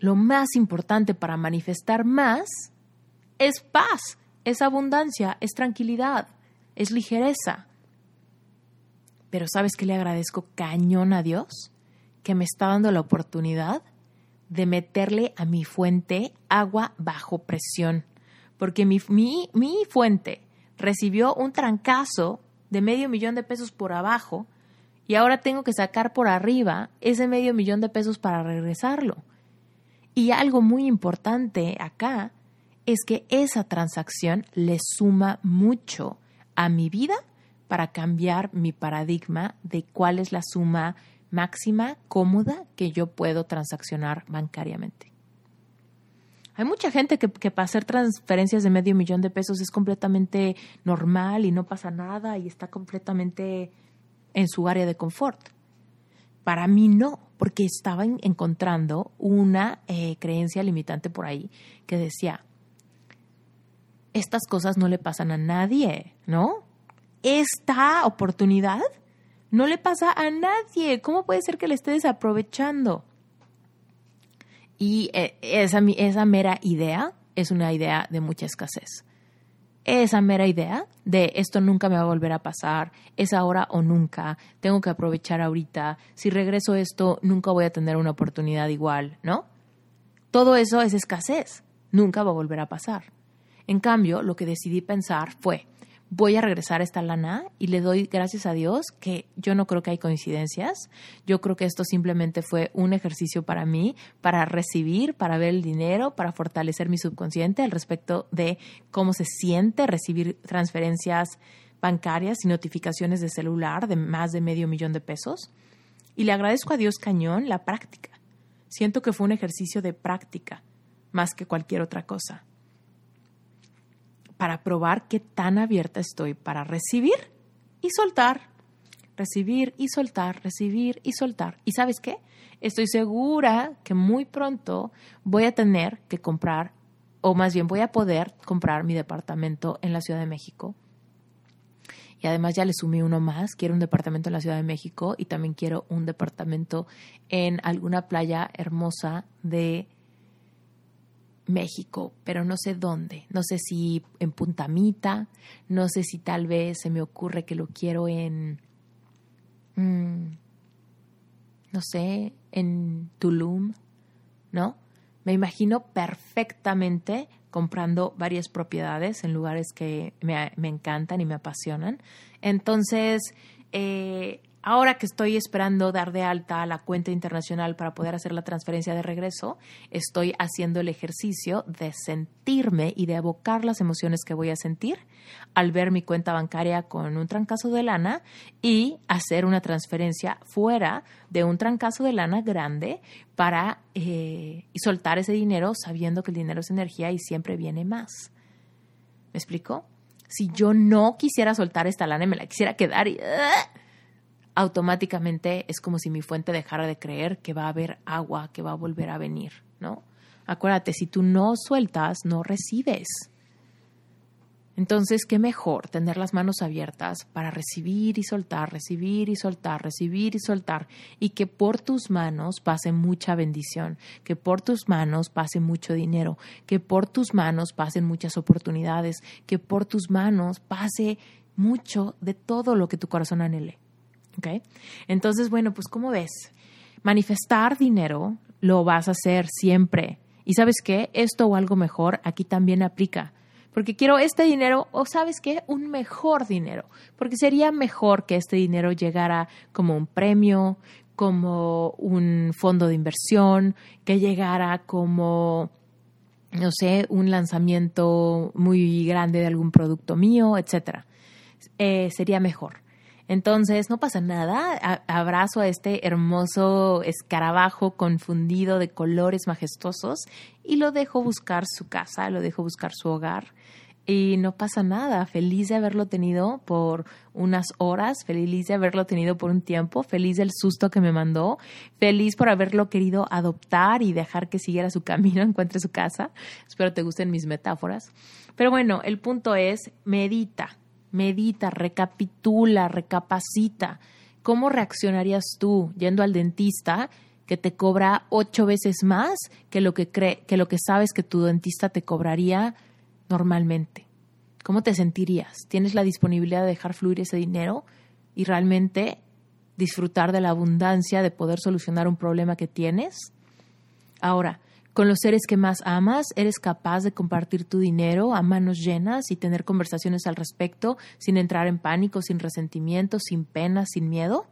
lo más importante para manifestar más es paz es abundancia, es tranquilidad, es ligereza. Pero ¿sabes qué le agradezco cañón a Dios? Que me está dando la oportunidad de meterle a mi fuente agua bajo presión. Porque mi, mi, mi fuente recibió un trancazo de medio millón de pesos por abajo y ahora tengo que sacar por arriba ese medio millón de pesos para regresarlo. Y algo muy importante acá es que esa transacción le suma mucho a mi vida para cambiar mi paradigma de cuál es la suma máxima cómoda que yo puedo transaccionar bancariamente. Hay mucha gente que, para hacer transferencias de medio millón de pesos es completamente normal y no pasa nada y está completamente en su área de confort. Para mí no, porque estaba encontrando una eh, creencia limitante por ahí que decía, estas cosas no le pasan a nadie, ¿no? Esta oportunidad no le pasa a nadie. ¿Cómo puede ser que le esté desaprovechando? Y eh, esa, esa mera idea es una idea de mucha escasez. Esa mera idea de esto nunca me va a volver a pasar, es ahora o nunca, tengo que aprovechar ahorita, si regreso esto nunca voy a tener una oportunidad igual, ¿no? Todo eso es escasez, nunca va a volver a pasar. En cambio, lo que decidí pensar fue, voy a regresar a esta lana y le doy gracias a Dios que yo no creo que hay coincidencias. Yo creo que esto simplemente fue un ejercicio para mí, para recibir, para ver el dinero, para fortalecer mi subconsciente al respecto de cómo se siente recibir transferencias bancarias y notificaciones de celular de más de medio millón de pesos. Y le agradezco a Dios cañón la práctica. Siento que fue un ejercicio de práctica más que cualquier otra cosa para probar qué tan abierta estoy para recibir y soltar, recibir y soltar, recibir y soltar. ¿Y sabes qué? Estoy segura que muy pronto voy a tener que comprar, o más bien voy a poder comprar mi departamento en la Ciudad de México. Y además ya le sumé uno más, quiero un departamento en la Ciudad de México y también quiero un departamento en alguna playa hermosa de México, pero no sé dónde. No sé si en Puntamita, no sé si tal vez se me ocurre que lo quiero en, mm, no sé, en Tulum, ¿no? Me imagino perfectamente comprando varias propiedades en lugares que me, me encantan y me apasionan. Entonces, eh, ahora que estoy esperando dar de alta la cuenta internacional para poder hacer la transferencia de regreso, estoy haciendo el ejercicio de sentirme y de evocar las emociones que voy a sentir al ver mi cuenta bancaria con un trancazo de lana y hacer una transferencia fuera de un trancazo de lana grande para eh, y soltar ese dinero sabiendo que el dinero es energía y siempre viene más. ¿Me explico? Si yo no quisiera soltar esta lana y me la quisiera quedar y... ¡ah! Automáticamente es como si mi fuente dejara de creer que va a haber agua, que va a volver a venir, ¿no? Acuérdate, si tú no sueltas, no recibes. Entonces, qué mejor tener las manos abiertas para recibir y soltar, recibir y soltar, recibir y soltar, y que por tus manos pase mucha bendición, que por tus manos pase mucho dinero, que por tus manos pasen muchas oportunidades, que por tus manos pase mucho de todo lo que tu corazón anhele. ¿Ok? Entonces, bueno, pues como ves, manifestar dinero lo vas a hacer siempre. Y sabes qué, esto o algo mejor aquí también aplica. Porque quiero este dinero o sabes qué, un mejor dinero. Porque sería mejor que este dinero llegara como un premio, como un fondo de inversión, que llegara como, no sé, un lanzamiento muy grande de algún producto mío, etc. Eh, sería mejor. Entonces, no pasa nada. abrazo a este hermoso escarabajo confundido de colores majestuosos y lo dejo buscar su casa, lo dejo buscar su hogar. Y no pasa nada, feliz de haberlo tenido por unas horas, feliz de haberlo tenido por un tiempo, feliz del susto que me mandó, feliz por haberlo querido adoptar y dejar que siguiera su camino, encuentre su casa. Espero te gusten mis metáforas. Pero bueno, el punto es, medita, medita, recapitula, recapacita. ¿Cómo reaccionarías tú yendo al dentista que te cobra ocho veces más que lo que, cree, que lo que sabes que tu dentista te cobraría normalmente? ¿Cómo te sentirías? ¿Tienes la disponibilidad de dejar fluir ese dinero y realmente disfrutar de la abundancia de poder solucionar un problema que tienes? Ahora, con los seres que más amas, eres capaz de compartir tu dinero a manos llenas y tener conversaciones al respecto sin entrar en pánico, sin resentimiento, sin pena, sin miedo.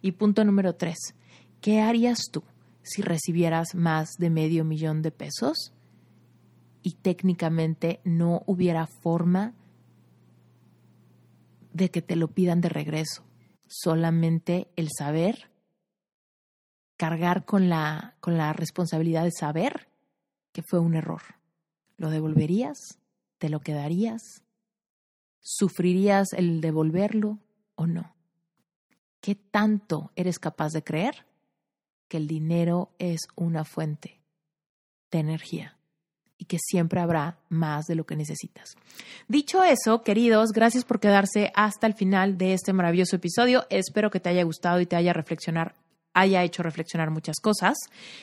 Y punto número tres, ¿qué harías tú si recibieras más de medio millón de pesos y técnicamente no hubiera forma de que te lo pidan de regreso? Solamente el saber cargar con la, con la responsabilidad de saber que fue un error. ¿Lo devolverías? ¿Te lo quedarías? ¿Sufrirías el devolverlo o no? ¿Qué tanto eres capaz de creer que el dinero es una fuente de energía? y que siempre habrá más de lo que necesitas. Dicho eso, queridos, gracias por quedarse hasta el final de este maravilloso episodio. Espero que te haya gustado y te haya reflexionar haya hecho reflexionar muchas cosas.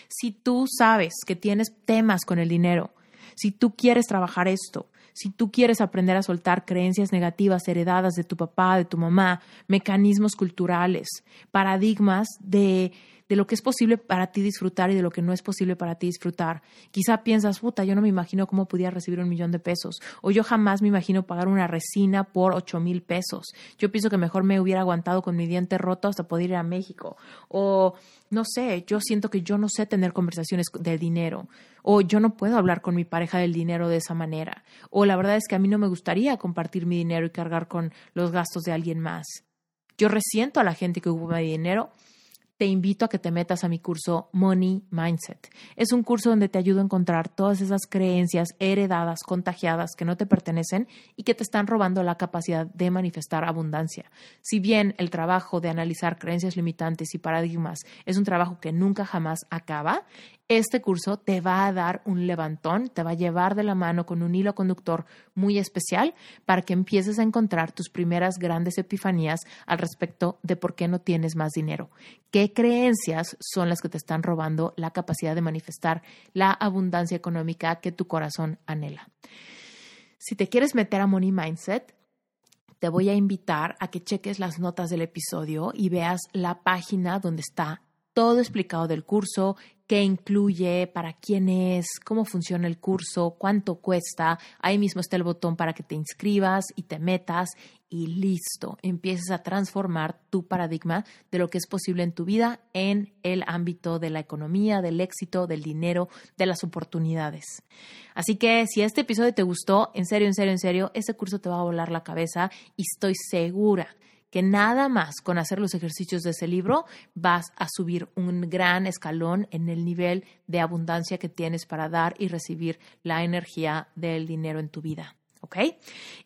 Si tú sabes que tienes temas con el dinero, si tú quieres trabajar esto, si tú quieres aprender a soltar creencias negativas heredadas de tu papá, de tu mamá, mecanismos culturales, paradigmas de de lo que es posible para ti disfrutar y de lo que no es posible para ti disfrutar. Quizá piensas, puta, yo no me imagino cómo pudiera recibir un millón de pesos, o yo jamás me imagino pagar una resina por ocho mil pesos. Yo pienso que mejor me hubiera aguantado con mi diente roto hasta poder ir a México, o no sé, yo siento que yo no sé tener conversaciones del dinero, o yo no puedo hablar con mi pareja del dinero de esa manera, o la verdad es que a mí no me gustaría compartir mi dinero y cargar con los gastos de alguien más. Yo resiento a la gente que ocupa mi dinero te invito a que te metas a mi curso Money Mindset. Es un curso donde te ayudo a encontrar todas esas creencias heredadas, contagiadas, que no te pertenecen y que te están robando la capacidad de manifestar abundancia. Si bien el trabajo de analizar creencias limitantes y paradigmas es un trabajo que nunca jamás acaba, este curso te va a dar un levantón, te va a llevar de la mano con un hilo conductor muy especial para que empieces a encontrar tus primeras grandes epifanías al respecto de por qué no tienes más dinero. ¿Qué creencias son las que te están robando la capacidad de manifestar la abundancia económica que tu corazón anhela? Si te quieres meter a Money Mindset, te voy a invitar a que cheques las notas del episodio y veas la página donde está todo explicado del curso, qué incluye, para quién es, cómo funciona el curso, cuánto cuesta. Ahí mismo está el botón para que te inscribas y te metas y listo, empieces a transformar tu paradigma de lo que es posible en tu vida en el ámbito de la economía, del éxito, del dinero, de las oportunidades. Así que si este episodio te gustó, en serio, en serio, en serio, este curso te va a volar la cabeza y estoy segura que nada más con hacer los ejercicios de ese libro vas a subir un gran escalón en el nivel de abundancia que tienes para dar y recibir la energía del dinero en tu vida. ¿Ok?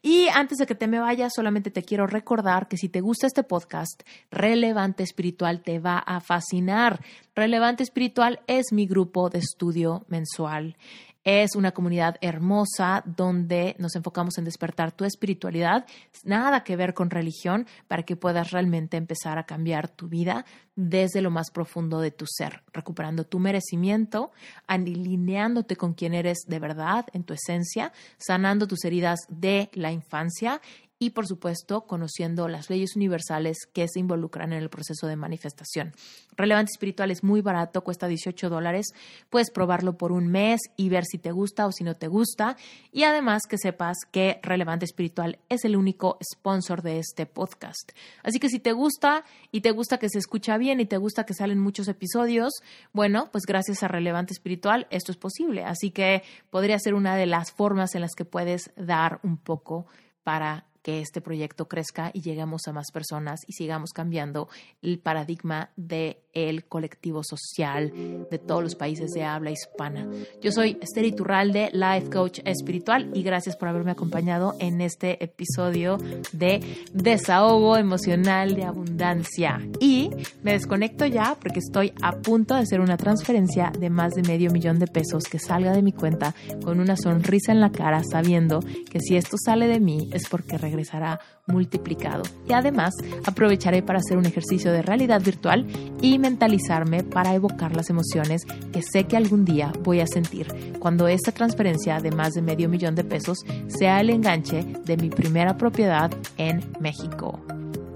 Y antes de que te me vayas, solamente te quiero recordar que si te gusta este podcast, Relevante Espiritual te va a fascinar. Relevante Espiritual es mi grupo de estudio mensual. Es una comunidad hermosa donde nos enfocamos en despertar tu espiritualidad, nada que ver con religión, para que puedas realmente empezar a cambiar tu vida desde lo más profundo de tu ser, recuperando tu merecimiento, alineándote con quien eres de verdad en tu esencia, sanando tus heridas de la infancia y, por supuesto, conociendo las leyes universales que se involucran en el proceso de manifestación. Relevante Espiritual es muy barato, cuesta 18 dólares. Puedes probarlo por un mes y ver si te gusta o si no te gusta. Y además que sepas que Relevante Espiritual es el único sponsor de este podcast. Así que si te gusta y te gusta que se escucha bien y te gusta que salen muchos episodios, bueno, pues gracias a Relevante Espiritual esto es posible. Así que podría ser una de las formas en las que puedes dar un poco para que este proyecto crezca y lleguemos a más personas y sigamos cambiando el paradigma del el colectivo social de todos los países de habla hispana. Yo soy Esther Iturralde, Life Coach Espiritual, y gracias por haberme acompañado en este episodio de Desahogo Emocional de Abundancia. Y me desconecto ya porque estoy a punto de hacer una transferencia de más de medio millón de pesos que salga de mi cuenta con una sonrisa en la cara, sabiendo que si esto sale de mí es porque regresará multiplicado. Y además aprovecharé para hacer un ejercicio de realidad virtual y mentalizarme para evocar las emociones que sé que algún día voy a sentir cuando esta transferencia de más de medio millón de pesos sea el enganche de mi primera propiedad en México.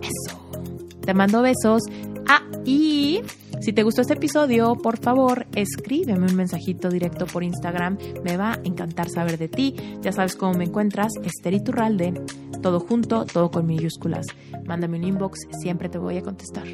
Eso. Te mando besos. Ah, y si te gustó este episodio, por favor, escríbeme un mensajito directo por Instagram. Me va a encantar saber de ti. Ya sabes cómo me encuentras, Esther Iturralde. Todo junto, todo con minúsculas. Mándame un inbox, siempre te voy a contestar.